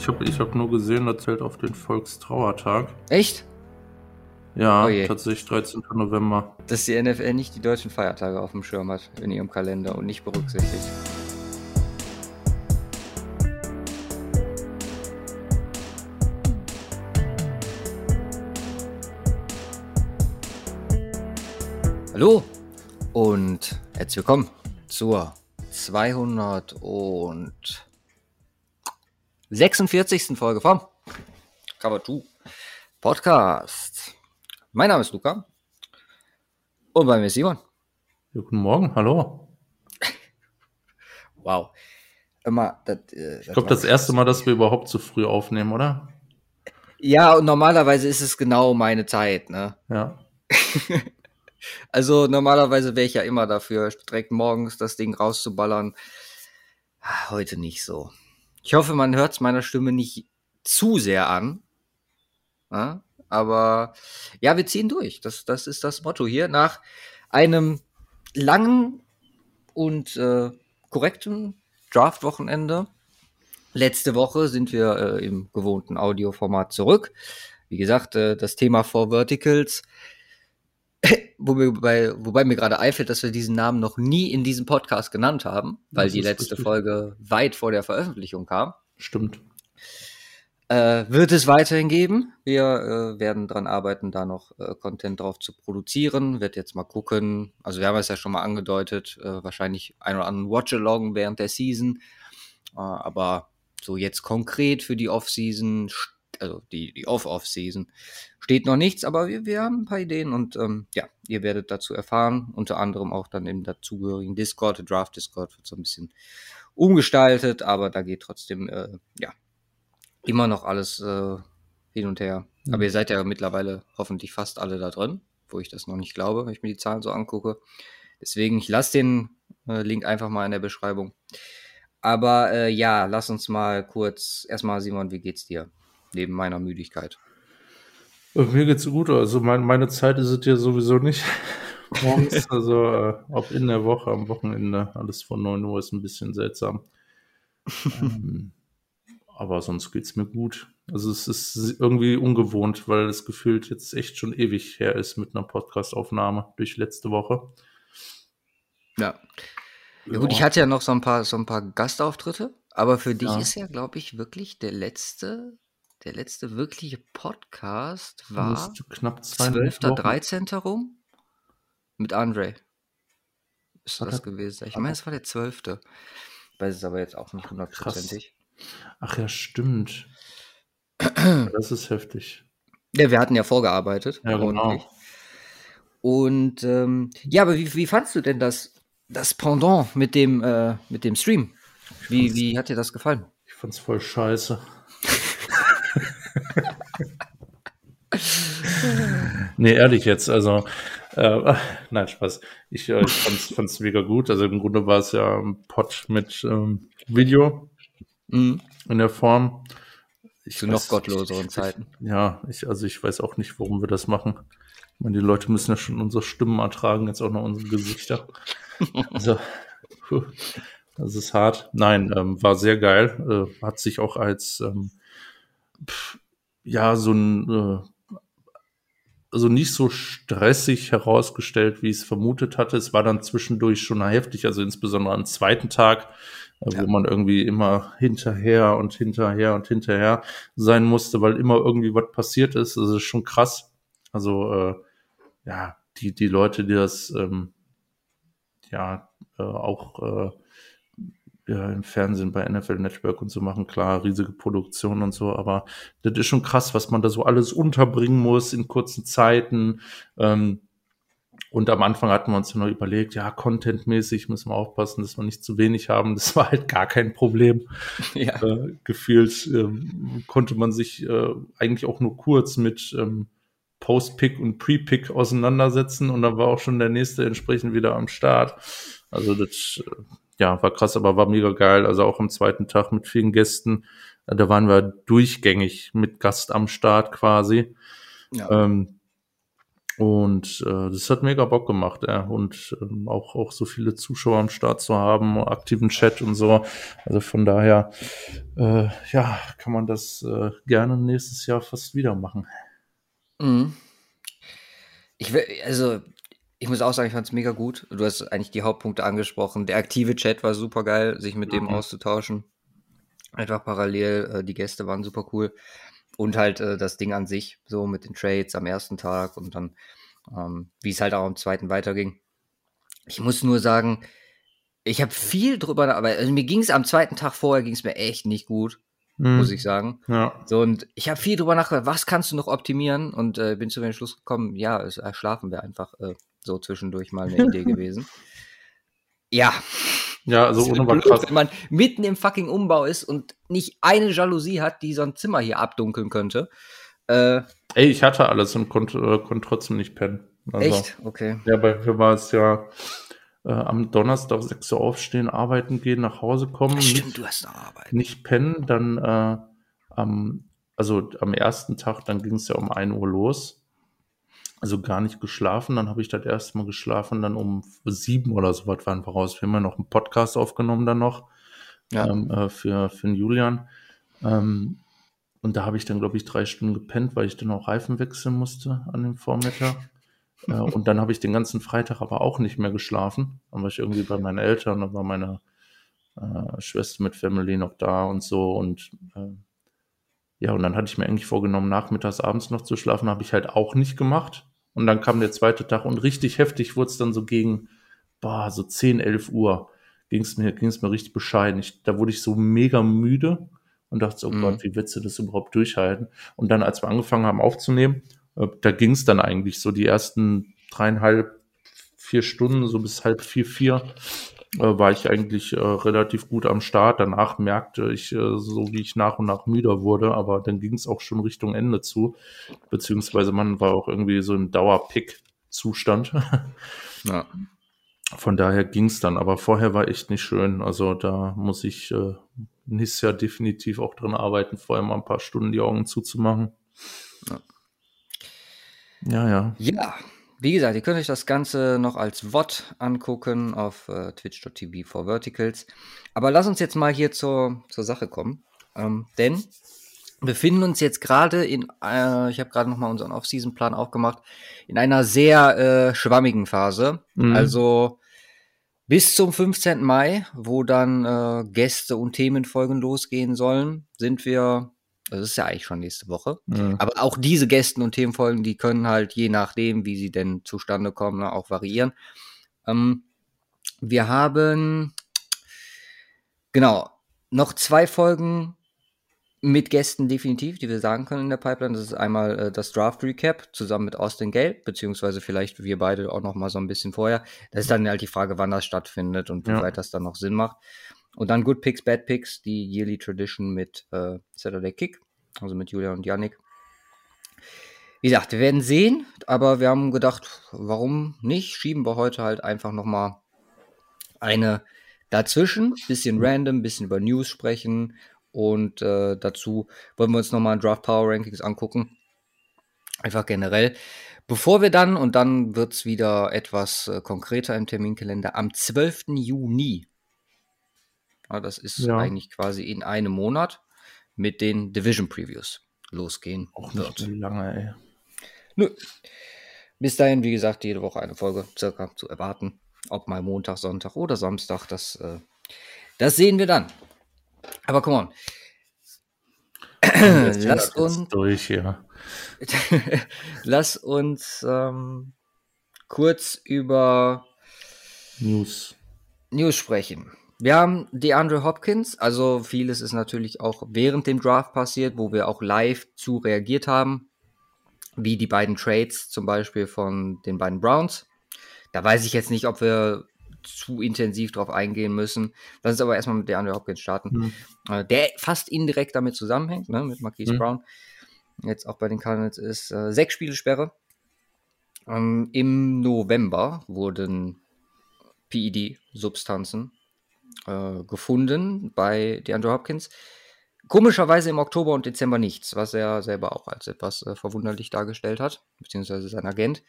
Ich habe ich hab nur gesehen, das zählt auf den Volkstrauertag. Echt? Ja, Oh tatsächlich 13. November. Dass die NFL nicht die deutschen Feiertage auf dem Schirm hat in ihrem Kalender und nicht berücksichtigt. Hallo und herzlich willkommen zur 246. Folge vom Cover 2 Podcast. Mein Name ist Luca und bei mir ist Simon. Guten Morgen, hallo. Wow. Immer, das, äh, Ich glaube, das erste Mal, dass wir überhaupt so früh aufnehmen, oder? Ja, und normalerweise ist es genau meine Zeit, ne? Ja. Also normalerweise wäre ich ja immer dafür, direkt morgens das Ding rauszuballern. Ah, Heute nicht so. Ich hoffe, man hört es meiner Stimme nicht zu sehr an. Ja, aber ja, wir ziehen durch. Das, das ist das Motto hier. Nach einem langen und äh, korrekten Draft-Wochenende. Letzte Woche sind wir äh, im gewohnten Audioformat zurück. Wie gesagt, äh, das Thema Four Verticals wo mir bei, wobei mir gerade einfällt, dass wir diesen Namen noch nie in diesem Podcast genannt haben, weil Das die letzte richtig. Folge weit vor der Veröffentlichung kam. Stimmt. Äh, wird es weiterhin geben. Wir äh, werden dran arbeiten, da noch äh, Content drauf zu produzieren. Wird jetzt mal gucken. Also wir haben es ja schon mal angedeutet, äh, wahrscheinlich ein oder anderen Watch-Along während der Season. Äh, aber so jetzt konkret für die Off-Season, also die, die Off-Off-Season, steht noch nichts, aber wir, wir haben ein paar Ideen und ähm, ja, ihr werdet dazu erfahren. Unter anderem auch dann im dazugehörigen Discord, der Draft-Discord wird so ein bisschen umgestaltet, aber da geht trotzdem, äh, ja, immer noch alles äh, hin und her. Mhm. Aber ihr seid ja mittlerweile hoffentlich fast alle da drin, wo ich das noch nicht glaube, wenn ich mir die Zahlen so angucke. Deswegen, ich lasse den äh, Link einfach mal in der Beschreibung. Aber äh, ja, lass uns mal kurz, erstmal Simon, wie geht's dir? Neben meiner Müdigkeit. Mir geht's gut. Also mein, meine Zeit ist es ja sowieso nicht. Morgens, also äh, ob in der Woche, am Wochenende, alles von 9 Uhr ist ein bisschen seltsam. ähm, aber sonst geht's mir gut. Also es ist irgendwie ungewohnt, weil es gefühlt jetzt echt schon ewig her ist mit einer Podcast-Aufnahme durch letzte Woche. Ja. Ja gut, ich hatte ja noch so ein paar, so ein paar Gastauftritte, aber für dich Ja. ist ja, glaube ich, wirklich der letzte, der letzte wirkliche Podcast war knapp zweieinhalb 12. Wochen. 13. rum mit Andre. Ist War das gewesen? Ich meine, es war der 12. Ich weiß es aber jetzt auch nicht hundertprozentig. Ach ja, stimmt. das ist heftig. Ja, wir hatten ja vorgearbeitet. Ja, genau. Und ähm, ja, aber wie, wie fandst du denn das, das Pendant mit dem, äh, mit dem Stream? Wie, wie hat dir das gefallen? Ich fand's voll scheiße. Nee, ehrlich jetzt, also, äh, nein, Spaß. Ich, äh, fand's, fand's mega gut. Also im Grunde war es ja ein Pod mit ähm, Video Mhm. in der Form. Ich Zu noch gottloseren Zeiten. Ich, ja, ich, also ich weiß auch nicht, warum wir das machen. Ich meine, die Leute müssen ja schon unsere Stimmen ertragen, jetzt auch noch unsere Gesichter. Also, puh, das ist hart. Nein, ähm, war sehr geil. Äh, hat sich auch als ähm, pff, ja so ein äh, also nicht so stressig herausgestellt, wie ich es vermutet hatte. Es war dann zwischendurch schon heftig, also insbesondere am zweiten Tag, äh, Ja. wo man irgendwie immer hinterher und hinterher und hinterher sein musste, weil immer irgendwie was passiert ist. Das ist schon krass. Also äh, ja, die die Leute, die das ähm, ja äh, auch äh, ja, im Fernsehen bei NFL Network und so machen, klar, riesige Produktion und so, aber das ist schon krass, was man da so alles unterbringen muss in kurzen Zeiten. Ähm, und am Anfang hatten wir uns ja noch überlegt, ja, contentmäßig müssen wir aufpassen, dass wir nicht zu wenig haben. Das war halt gar kein Problem. Ja. Äh, gefühlt ähm, konnte man sich äh, eigentlich auch nur kurz mit ähm, Post-Pick und Pre-Pick auseinandersetzen und dann war auch schon der nächste entsprechend wieder am Start. Also das äh, ja, war krass, aber war mega geil. Also auch am zweiten Tag mit vielen Gästen. Äh, Da waren wir durchgängig mit Gast am Start quasi. Ja. Ähm, Und äh, das hat mega Bock gemacht, ja. Und ähm, auch, auch so viele Zuschauer am Start zu haben, aktiven Chat und so. Also von daher, äh, ja, kann man das äh, gerne nächstes Jahr fast wieder machen. Mhm. Ich will, also, ich muss auch sagen, ich fand es mega gut. Du hast eigentlich die Hauptpunkte angesprochen. Der aktive Chat war super geil, sich mit dem Mhm. auszutauschen. Einfach parallel, äh, die Gäste waren super cool. Und halt äh, das Ding an sich, so mit den Trades am ersten Tag und dann, ähm, wie es halt auch am zweiten weiterging. Ich muss nur sagen, ich habe viel drüber, aber also mir ging es am zweiten Tag vorher, ging es mir echt nicht gut, Mhm. muss ich sagen. Ja. So, und ich habe viel drüber nachgedacht, was kannst du noch optimieren? Und äh, bin zu dem Schluss gekommen, ja, es, äh, schlafen wäre einfach äh, so zwischendurch mal eine Idee gewesen. Ja, Ja, also ohne blöd, krass. wenn man mitten im fucking Umbau ist und nicht eine Jalousie hat, die so ein Zimmer hier abdunkeln könnte. Äh, Ey, ich hatte alles und konnte, äh, konnte trotzdem nicht pennen. Also, echt? Okay. Ja, bei mir war es ja äh, am Donnerstag 6 Uhr aufstehen, arbeiten gehen, nach Hause kommen, Stimmt, nicht, du hast noch Arbeit. nicht pennen, dann äh, am, also am ersten Tag, dann ging es ja um 1 Uhr los. Also gar nicht geschlafen, dann habe ich das erste Mal geschlafen, dann um sieben oder so was waren wir raus. Wir haben ja noch einen Podcast aufgenommen dann noch Ja. ähm, äh, für, für den Julian. Ähm, und da habe ich dann, glaube ich, drei Stunden gepennt, weil ich dann auch Reifen wechseln musste an dem Vormittag. äh, und dann habe ich den ganzen Freitag aber auch nicht mehr geschlafen. Dann war ich irgendwie bei meinen Eltern, dann war meine äh, Schwester mit Family noch da und so. Und äh, ja, und dann hatte ich mir eigentlich vorgenommen, nachmittags, abends noch zu schlafen, habe ich halt auch nicht gemacht. Und dann kam der zweite Tag und richtig heftig wurde es dann so gegen, boah, so 10, 11 Uhr ging es mir, ging's mir richtig bescheiden. Ich, da wurde ich so mega müde und dachte, so, oh Mhm. Gott, wie willst du das überhaupt durchhalten? Und dann, als wir angefangen haben aufzunehmen, äh, da ging es dann eigentlich so die ersten dreieinhalb, vier Stunden, so bis halb vier, vier, war ich eigentlich äh, relativ gut am Start. Danach merkte ich, äh, so wie ich nach und nach müder wurde, aber dann ging es auch schon Richtung Ende zu. Beziehungsweise man war auch irgendwie so im Dauer-Pick-Zustand. Ja. Von daher ging es dann, aber vorher war echt nicht schön. Also da muss ich äh, nächstes Jahr definitiv auch dran arbeiten, vorher mal ein paar Stunden die Augen zuzumachen. Ja. Ja, ja. Ja, wie gesagt, ihr könnt euch das Ganze noch als VOD angucken auf äh, twitch.tv for Verticals. Aber lass uns jetzt mal hier zur, zur Sache kommen. Ähm, denn wir befinden uns jetzt gerade in, äh, ich habe gerade nochmal unseren Off-Season-Plan aufgemacht, in einer sehr äh, schwammigen Phase. Mhm. Also bis zum 15. Mai, wo dann äh, Gäste und Themenfolgen losgehen sollen, sind wir, das ist ja eigentlich schon nächste Woche, Mhm. aber auch diese Gästen und Themenfolgen, die können halt je nachdem, wie sie denn zustande kommen, ne, auch variieren. Ähm, wir haben genau noch zwei Folgen mit Gästen definitiv, die wir sagen können in der Pipeline. Das ist einmal äh, das Draft Recap zusammen mit Austin Gale, beziehungsweise vielleicht wir beide auch noch mal so ein bisschen vorher. Das ist dann halt die Frage, wann das stattfindet und wie Ja. weit das dann noch Sinn macht. Und dann Good Picks, Bad Picks, die Yearly Tradition mit äh, Saturday Kick, also mit Julia und Yannick. Wie gesagt, wir werden sehen, aber wir haben gedacht, warum nicht? Schieben wir heute halt einfach noch mal eine dazwischen, bisschen random, bisschen über News sprechen und äh, dazu wollen wir uns nochmal Draft Power Rankings angucken. Einfach generell. Bevor wir dann, und dann wird es wieder etwas äh, konkreter im Terminkalender, am 12. Juni, das ist Ja. eigentlich quasi in einem Monat, mit den Division Previews losgehen Auch wird. nicht lange, ey. Nö. Bis dahin, wie gesagt, jede Woche eine Folge circa zu erwarten. Ob mal Montag, Sonntag oder Samstag, das, äh, das sehen wir dann. Aber come on. Lasst uns, durch hier. lass uns ähm, kurz über News. News sprechen. Wir haben DeAndre Hopkins, also vieles ist natürlich auch während dem Draft passiert, wo wir auch live zu reagiert haben, wie die beiden Trades zum Beispiel von den beiden Browns. Da weiß ich jetzt nicht, ob wir zu intensiv drauf eingehen müssen. Lass uns aber erstmal mit DeAndre Hopkins starten, Hm. äh, der fast indirekt damit zusammenhängt, ne, mit Marquise Mhm. Brown. Jetzt auch bei den Cardinals ist äh, sechs Spiele Sperre. Ähm, Im November wurden PED-Substanzen äh, gefunden bei DeAndre Hopkins. komischerweise im Oktober und Dezember nichts, was er selber auch als etwas äh, verwunderlich dargestellt hat, beziehungsweise sein Agent.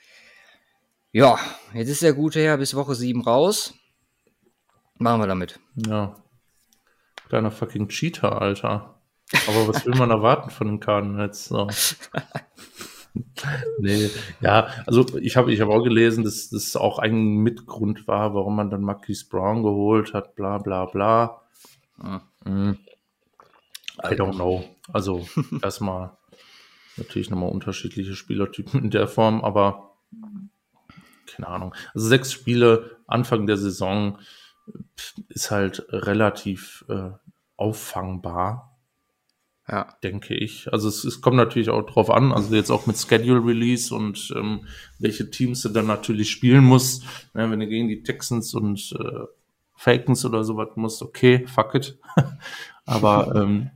Ja, jetzt ist der gute Herr bis Woche 7 raus. Machen wir damit. Ja. Kleiner fucking Cheater, Alter. Aber was will man erwarten von den Cardinals? So. nee, ja, also ich habe ich hab auch gelesen, dass das auch ein Mitgrund war, warum man dann Marquise Brown geholt hat, bla bla bla. Ah. Mm. I don't know. Also erstmal natürlich nochmal unterschiedliche Spielertypen in der Form, aber keine Ahnung. Also sechs Spiele Anfang der Saison ist halt relativ äh, auffangbar Ja. denke ich. Also es, es kommt natürlich auch drauf an, also jetzt auch mit Schedule Release und ähm, welche Teams du dann natürlich spielen musst. Ja, wenn du gegen die Texans und äh, Falcons oder sowas musst, okay, fuck it. Aber ähm,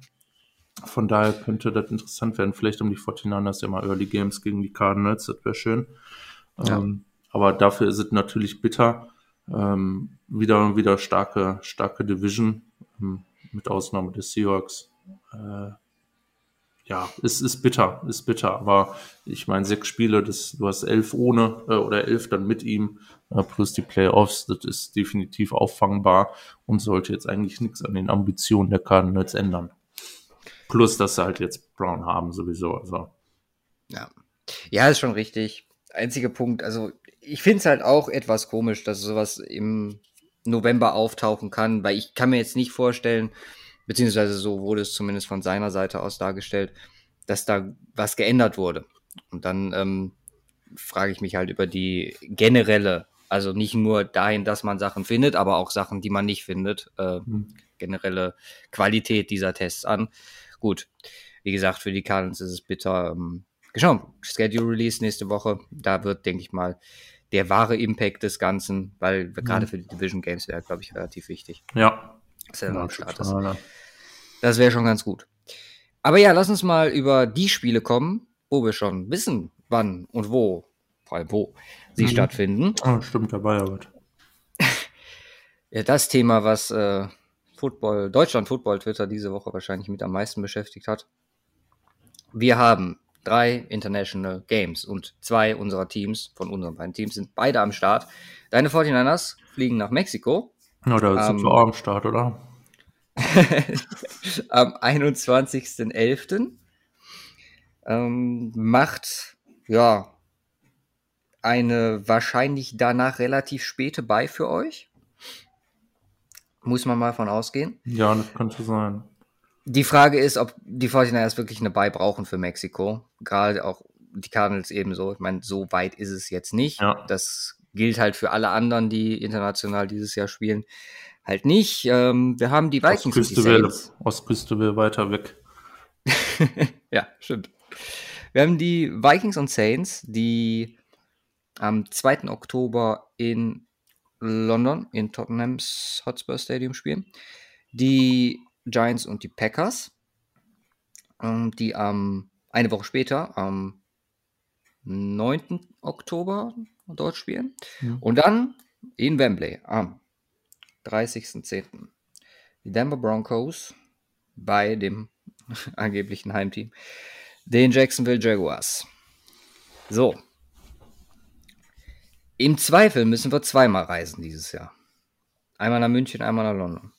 von daher könnte das interessant werden. Vielleicht um die 49ers ja mal Early Games gegen die Cardinals, das wäre schön. Ja. Ähm, aber dafür ist es natürlich bitter. Ähm, wieder, wieder starke, starke Division, ähm, mit Ausnahme des Seahawks. Äh, ja, es ist bitter, ist bitter. Aber ich meine, sechs Spiele, das, du hast elf ohne äh, oder elf dann mit ihm, äh, plus die Playoffs, das ist definitiv auffangbar und sollte jetzt eigentlich nichts an den Ambitionen der Cardinals ändern. Plus, dass sie halt jetzt Brown haben sowieso. Also, Ja. Ja, ist schon richtig. Einziger Punkt, also ich finde es halt auch etwas komisch, dass sowas im November auftauchen kann, weil ich kann mir jetzt nicht vorstellen, beziehungsweise so wurde es zumindest von seiner Seite aus dargestellt, dass da was geändert wurde. Und dann ähm, frage ich mich halt über die generelle, also nicht nur dahin, dass man Sachen findet, aber auch Sachen, die man nicht findet, äh, hm. generelle Qualität dieser Tests an. Gut, wie gesagt, für die Cardinals ist es bitter. Ähm, geschaut, Schedule Release nächste Woche, da wird, denke ich mal, der wahre Impact des Ganzen, weil gerade für die Division Games wäre, glaube ich, relativ wichtig, ja. Er dann am Start ist. Das wäre schon ganz gut. Aber ja, lass uns mal über die Spiele kommen, wo wir schon wissen, wann und wo, vor allem wo, sie Mhm. stattfinden. Oh, stimmt, dabei was. Ja, das Thema, was äh, Football, Deutschland Football Twitter diese Woche wahrscheinlich mit am meisten beschäftigt hat. Wir haben drei International Games und zwei unserer Teams, von unseren beiden Teams, sind beide am Start. Deine 49ers fliegen nach Mexiko Ja, da sind wir auch am Start, oder? am 21.11. Ähm, macht ja eine wahrscheinlich danach relativ späte Bei für euch. Muss man mal von ausgehen. Ja, das könnte sein. Die Frage ist, ob die 49ers wirklich eine Buy brauchen für Mexiko. Gerade auch die Cardinals ebenso. Ich meine, so weit ist es jetzt nicht. Ja. Das gilt halt für alle anderen, die international dieses Jahr spielen. Halt nicht. Ähm, wir haben die Vikings und die Ostküste Saints. Ostküste wäre weiter weg. ja, stimmt. Wir haben die Vikings und Saints, die am 2. Oktober in London, in Tottenhams Hotspur Stadium spielen. Die Giants und die Packers, ähm, die am eine Woche später, am 9. Oktober dort spielen. Mhm. Und dann in Wembley am 30.10. Die Denver Broncos bei dem angeblichen Heimteam, den Jacksonville Jaguars. So. Im Zweifel müssen wir zweimal reisen dieses Jahr. Einmal nach München, einmal nach London.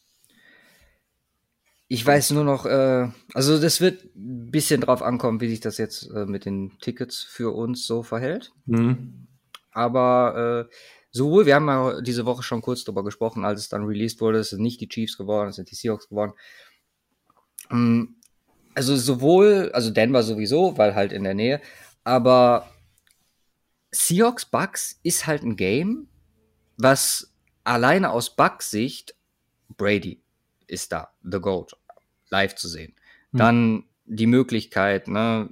Ich weiß nur noch, äh, also das wird ein bisschen drauf ankommen, wie sich das jetzt äh, mit den Tickets für uns so verhält. Mhm. Aber äh, sowohl, wir haben ja diese Woche schon kurz drüber gesprochen, als es dann released wurde, es sind nicht die Chiefs geworden, es sind die Seahawks geworden. Mm, Also sowohl, also Denver sowieso, weil halt in der Nähe, aber Seahawks Bucks ist halt ein Game, was alleine aus Bucks Sicht Brady ist da, The Goat, live zu sehen. Hm. Dann die Möglichkeit, ne,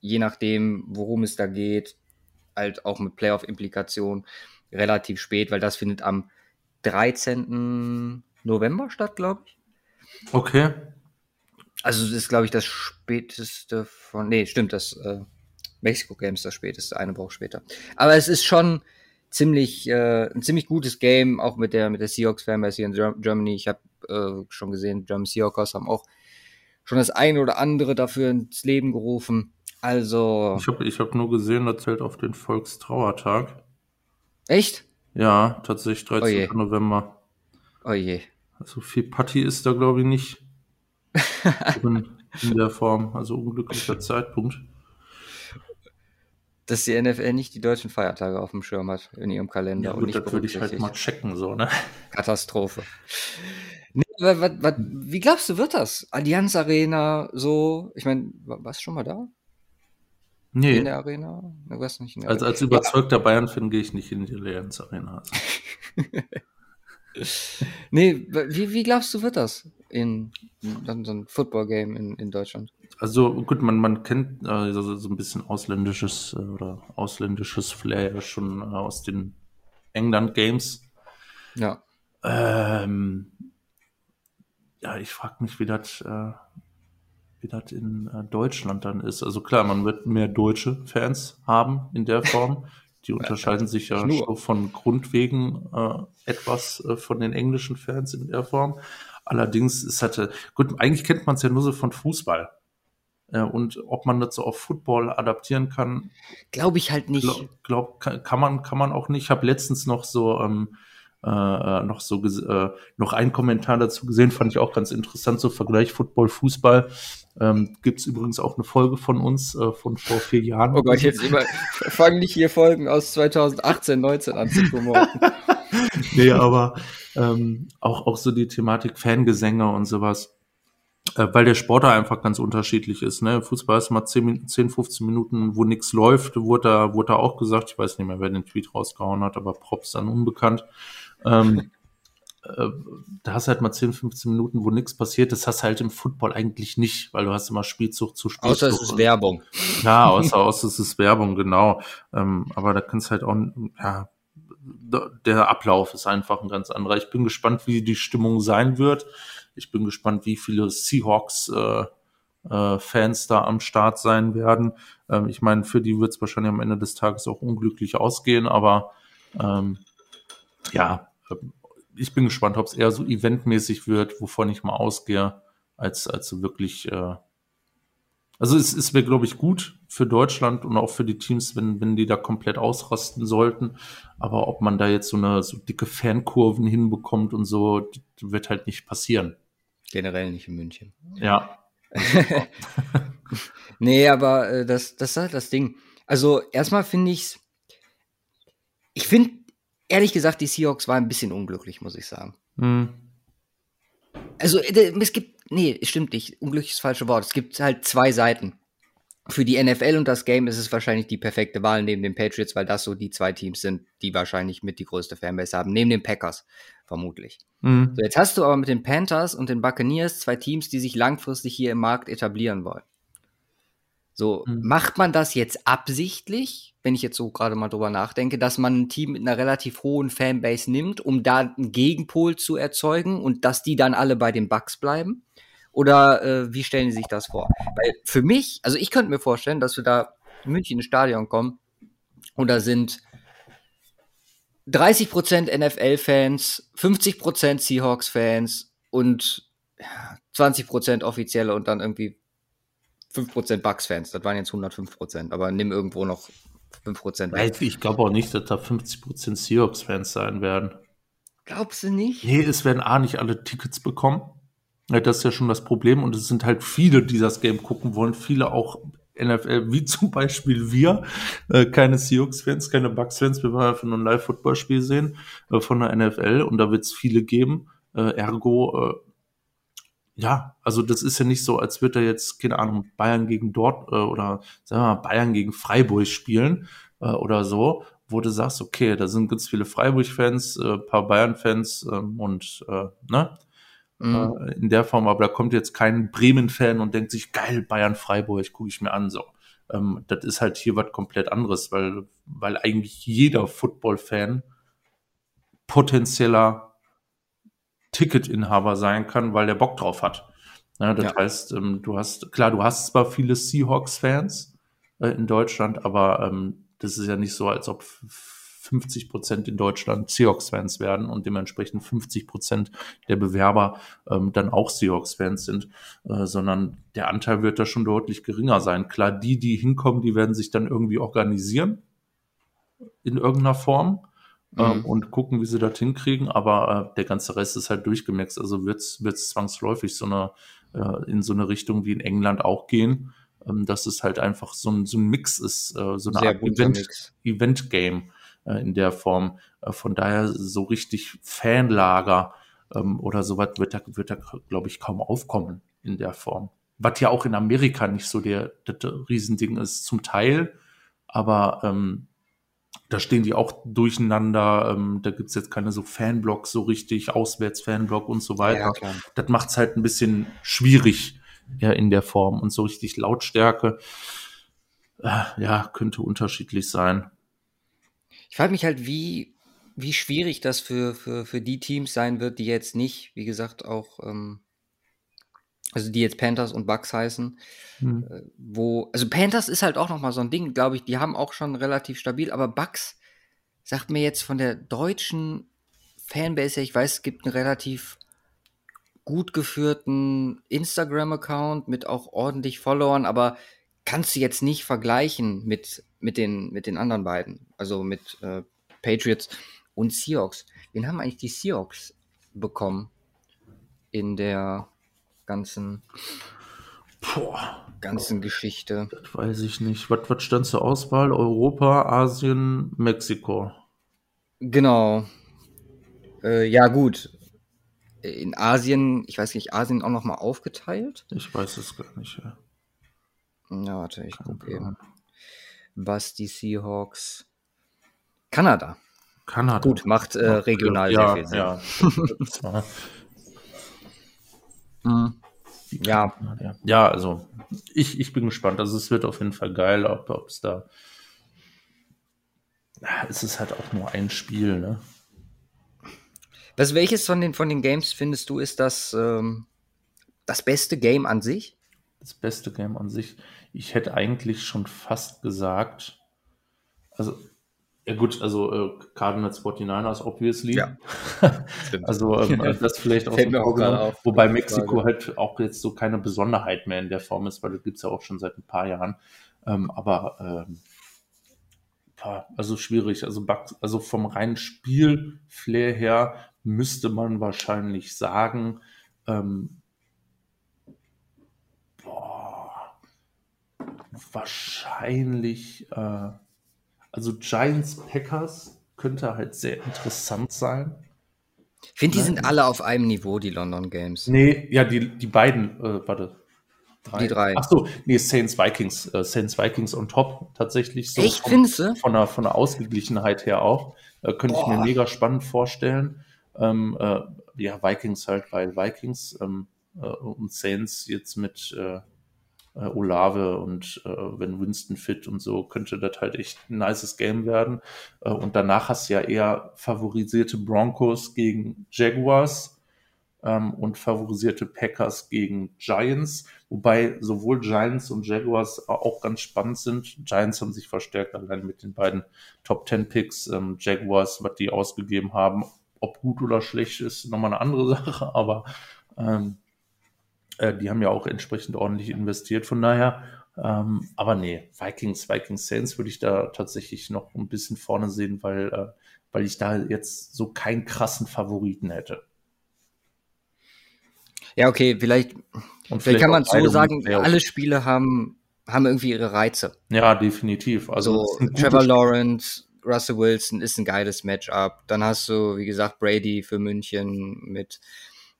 je nachdem, worum es da geht, halt auch mit Playoff-Implikationen relativ spät, weil das findet am 13. November statt, glaube ich. Okay. Also das ist, glaube ich, das späteste von. Nee, stimmt, das äh, Mexico Games das späteste, eine Woche später. Aber es ist schon ziemlich, äh, ein ziemlich gutes Game, auch mit der, mit der Seahawks Fanbase hier in Ger- Germany. Ich habe äh, schon gesehen, German Seahawkers haben auch schon das eine oder andere dafür ins Leben gerufen. Also. Ich habe ich hab nur gesehen, das zählt auf den Volkstrauertag. Echt? Ja, tatsächlich 13. Oh November. Oh je. Also viel Party ist da, glaube ich, nicht drin in der Form. Also unglücklicher Zeitpunkt. Dass die NFL nicht die deutschen Feiertage auf dem Schirm hat in ihrem Kalender. Ja, und gut, nicht das würde ich halt mal checken, so, ne? Katastrophe. Nee, wa- wa- wa- wie glaubst du, wird das? Allianz Arena, so? Ich meine, wa- warst du schon mal da? In Nee, der Arena? Du warst nicht in der als, überzeugter Bayern-Fan gehe ich nicht in die Allianz Arena. Also. Nee, wie, wie glaubst du, wird das in, in so ein Football-Game in, in Deutschland? Also gut, man, man kennt äh, so, so ein bisschen ausländisches äh, oder ausländisches Flair ja schon äh, aus den England Games. Ja. Ähm, ja, ich frage mich, wie das äh, wie das in äh, Deutschland dann ist. Also klar, man wird mehr deutsche Fans haben in der Form. Die unterscheiden sich ja schon von Grundwegen äh, etwas äh, von den englischen Fans in der Form. Allerdings ist halt, äh, gut, eigentlich kennt man es ja nur so von Fußball. Äh, und ob man das so auf Football adaptieren kann, Glaube ich halt nicht. glaub, glaub, kann, kann man kann man auch nicht. Ich habe letztens noch so ähm, äh, äh, noch so äh, noch einen Kommentar dazu gesehen, fand ich auch ganz interessant, so Vergleich Football Fußball. Ähm, Gibt es übrigens auch eine Folge von uns äh, von vor vier Jahren. Oh Gott, jetzt immer, fangen nicht hier Folgen aus 2018, 19 an zu promoten. nee, aber ähm, auch, auch so die Thematik Fangesänge und sowas. Äh, weil der Sport da einfach ganz unterschiedlich ist. Ne? Fußball ist mal 10, Min- 10 15 Minuten, wo nichts läuft, wurde da, wurde da auch gesagt. Ich weiß nicht mehr, wer den Tweet rausgehauen hat, aber Props dann unbekannt. Ähm, äh, da hast du halt mal 10, 15 Minuten, wo nichts passiert. Das hast du halt im Football eigentlich nicht, weil du hast immer Spielzug zu Spielzug. Außer es ist Werbung. ja, außer, außer es ist Werbung, genau. Ähm, aber da kannst halt auch, ja, der Ablauf ist einfach ein ganz anderer. Ich bin gespannt, wie die Stimmung sein wird. Ich bin gespannt, wie viele Seahawks äh, äh, Fans da am Start sein werden. Ähm, ich meine, für die wird es wahrscheinlich am Ende des Tages auch unglücklich ausgehen, aber ähm, ja, ich bin gespannt, ob es eher so eventmäßig wird, wovon ich mal ausgehe, als, als so wirklich äh, also es, es wäre, glaube ich, gut für Deutschland und auch für die Teams, wenn, wenn die da komplett ausrasten sollten. Aber ob man da jetzt so eine so dicke Fankurven hinbekommt und so, wird halt nicht passieren. Generell nicht in München. Ja. Nee, aber äh, das, das ist halt das Ding. Also erstmal finde ich's. Ich finde, ehrlich gesagt, die Seahawks waren ein bisschen unglücklich, muss ich sagen. Hm. Also äh, es gibt, nee, es stimmt nicht. Unglücklich ist das falsche Wort. Es gibt halt zwei Seiten. Für die NFL und das Game ist es wahrscheinlich die perfekte Wahl neben den Patriots, weil das so die zwei Teams sind, die wahrscheinlich mit die größte Fanbase haben. Neben den Packers, vermutlich. Hm. So, jetzt hast du aber mit den Panthers und den Buccaneers zwei Teams, die sich langfristig hier im Markt etablieren wollen. So, Mhm. macht man das jetzt absichtlich, wenn ich jetzt so gerade mal drüber nachdenke, dass man ein Team mit einer relativ hohen Fanbase nimmt, um da einen Gegenpol zu erzeugen und dass die dann alle bei den Bucks bleiben? Oder äh, wie stellen Sie sich das vor? Weil für mich, also ich könnte mir vorstellen, dass wir da in München ins Stadion kommen und da sind 30% NFL-Fans, 50% Seahawks-Fans und ja, 20% offizielle und dann irgendwie 5% Bucks-Fans. Das waren jetzt 105%, aber nimm irgendwo noch 5% weg. Ich, glaube auch nicht, dass da 50% Seahawks-Fans sein werden. Glaubst du nicht? Nee, es werden A nicht alle Tickets bekommen. Das ist ja schon das Problem. Und es sind halt viele, die das Game gucken wollen. Viele auch NFL, wie zum Beispiel wir. Äh, keine Seahawks-Fans, keine Bucks-Fans. Wir wollen einfach nur ein Live-Football-Spiel sehen äh, von der NFL. Und da wird es viele geben. Äh, ergo, ja, also das ist ja nicht so, als würde er jetzt, keine Ahnung, Bayern gegen Dort äh, oder sagen wir mal Bayern gegen Freiburg spielen äh, oder so, wo du sagst, okay, da sind ganz viele Freiburg-Fans, äh, paar Bayern-Fans ähm, und äh, ne, Mhm. äh, in der Form, aber da kommt jetzt kein Bremen-Fan und denkt sich, geil, Bayern-Freiburg, gucke ich mir an, so. Ähm, das ist halt hier was komplett anderes, weil, weil eigentlich jeder Football-Fan potenzieller Ticketinhaber sein kann, weil der Bock drauf hat. Ja, das Ja. heißt, ähm, du hast, klar, du hast zwar viele Seahawks-Fans äh, in Deutschland, aber ähm, das ist ja nicht so, als ob 50 Prozent in Deutschland Seahawks-Fans werden und dementsprechend 50 Prozent der Bewerber ähm, dann auch Seahawks-Fans sind, äh, sondern der Anteil wird da schon deutlich geringer sein. Klar, die, die hinkommen, die werden sich dann irgendwie organisieren in irgendeiner Form ähm, Mhm. und gucken, wie sie das hinkriegen. Aber äh, der ganze Rest ist halt durchgemixt. Also wird es zwangsläufig so eine, äh, in so eine Richtung wie in England auch gehen, ähm, dass es halt einfach so ein, so ein Mix ist, äh, so eine Sehr Art bunter Event. Event-Game äh, in der Form. Äh, von daher so richtig Fanlager ähm, oder sowas wird da, wird da glaube ich, kaum aufkommen in der Form. Was ja auch in Amerika nicht so der, das Riesending ist, zum Teil, aber ähm, da stehen die auch durcheinander. Ähm, da gibt's jetzt keine so Fanblocks so richtig, Auswärts-Fanblock und so weiter. Ja. Das macht's halt ein bisschen schwierig ja, in der Form und so richtig Lautstärke. Äh, ja, könnte unterschiedlich sein. Ich frage mich halt, wie, wie schwierig das für, für, für die Teams sein wird, die jetzt nicht, wie gesagt, auch, ähm, also die jetzt Panthers und Bucks heißen, Hm. äh, wo, also Panthers ist halt auch nochmal so ein Ding, glaube ich, die haben auch schon relativ stabil, aber Bucks sagt mir jetzt von der deutschen Fanbase her, ich weiß, es gibt einen relativ gut geführten Instagram-Account mit auch ordentlich Followern, aber kannst du jetzt nicht vergleichen mit, mit, den, mit den anderen beiden, also mit äh, Patriots und Seahawks. Wen haben eigentlich die Seahawks bekommen in der ganzen, Boah, ganzen Geschichte? das weiß ich nicht. Was, was stand zur Auswahl? Europa, Asien, Mexiko. Genau. Äh, ja, gut. In Asien, ich weiß nicht, Asien auch nochmal aufgeteilt? Ich weiß es gar nicht. Ja. Ja, warte, ich gucke eben. Die Seahawks. Kanada. Kanada. Gut, macht äh, regional ja, sehr viel Sinn. Ja, ja. ja, also ich, ich bin gespannt. Also es wird auf jeden Fall geil, ob es da. Es ist halt auch nur ein Spiel, ne? Was, welches von den, von den Games findest du ist das, ähm, das beste Game an sich? Das beste Game an sich. Ich hätte eigentlich schon fast gesagt, also, ja gut, also äh, Cardinals 49ers, obviously. Ja. also ähm, das vielleicht auch so auch auf. Wobei Mexiko halt auch jetzt so keine Besonderheit mehr in der Form ist, weil das gibt's ja auch schon seit ein paar Jahren. Ähm, aber ähm, also schwierig. Also, also vom reinen Spielflair her müsste man wahrscheinlich sagen, ähm, boah, wahrscheinlich, äh, also Giants Packers könnte halt sehr interessant sein. Ich finde, die Ne? sind alle auf einem Niveau, die London Games. Nee, ja, die, die beiden, äh, warte. Die drei. Ach so, nee, Saints Vikings, äh, Saints Vikings on top tatsächlich so. Echt, findest du? von der, von der Ausgeglichenheit her auch. Äh, könnte ich mir Boah. mega spannend vorstellen. Ähm, äh, ja, Vikings halt, weil Vikings ähm, äh, und Saints jetzt mit äh, Olave und äh, wenn Winston fit und so, könnte das halt echt ein nices Game werden. Äh, und danach hast du ja eher favorisierte Broncos gegen Jaguars ähm, und favorisierte Packers gegen Giants, wobei sowohl Giants und Jaguars auch ganz spannend sind. Giants haben sich verstärkt allein mit den beiden Top 10 Picks. Ähm, Jaguars, was die ausgegeben haben, ob gut oder schlecht ist, nochmal eine andere Sache, aber ähm, äh, die haben ja auch entsprechend ordentlich investiert. Von daher, ähm, aber nee, Vikings, Vikings Saints würde ich da tatsächlich noch ein bisschen vorne sehen, weil, äh, weil ich da jetzt so keinen krassen Favoriten hätte. Ja, okay, vielleicht, Und vielleicht kann man so sagen, alle Spiele haben, haben irgendwie ihre Reize. Ja, definitiv. Also, gute Trevor. Lawrence, Russell Wilson ist ein geiles Matchup. Dann hast du, wie gesagt, Brady für München mit,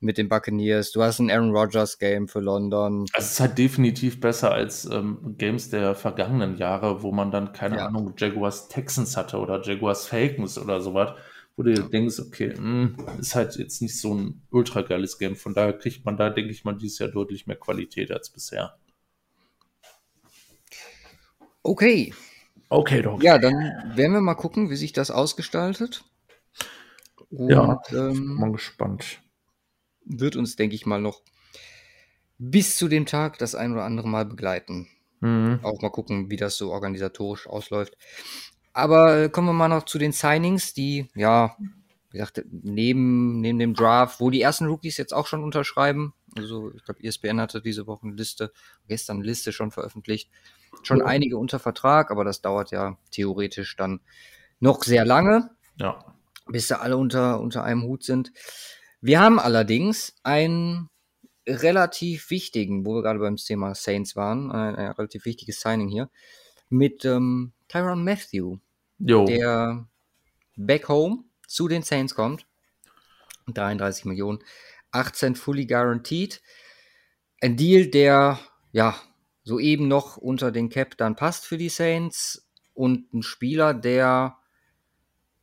mit den Buccaneers. Du hast ein Aaron Rodgers Game für London. Also es ist halt definitiv besser als ähm, Games der vergangenen Jahre, wo man dann, keine Ja. Ahnung, Jaguars Texans hatte oder Jaguars Falcons oder sowas, wo du dir denkst, okay, mh, ist halt jetzt nicht so ein ultra geiles Game. Von daher kriegt man da, denke ich mal, dieses Jahr deutlich mehr Qualität als bisher. Okay, Okay, doch. ja, dann werden wir mal gucken, wie sich das ausgestaltet. Und Ja, ich bin ähm, mal gespannt. Wird uns, denke ich mal, noch bis zu dem Tag das ein oder andere Mal begleiten. Mhm. Auch mal gucken, wie das so organisatorisch ausläuft. Aber äh, kommen wir mal noch zu den Signings, die, ja, wie gesagt, neben, neben dem Draft, wo die ersten Rookies jetzt auch schon unterschreiben. Also, ich glaube, ESPN hatte diese Woche eine Liste, gestern eine Liste schon veröffentlicht. Schon einige unter Vertrag, aber das dauert ja theoretisch dann noch sehr lange, Ja. bis da alle unter, unter einem Hut sind. Wir haben allerdings einen relativ wichtigen, wo wir gerade beim Thema Saints waren, ein, ein relativ wichtiges Signing hier, mit ähm, Tyron Matthew, Jo. der back home zu den Saints kommt. 33 Millionen, 18 fully guaranteed. Ein Deal, der ja soeben noch unter den Cap dann passt für die Saints und ein Spieler, der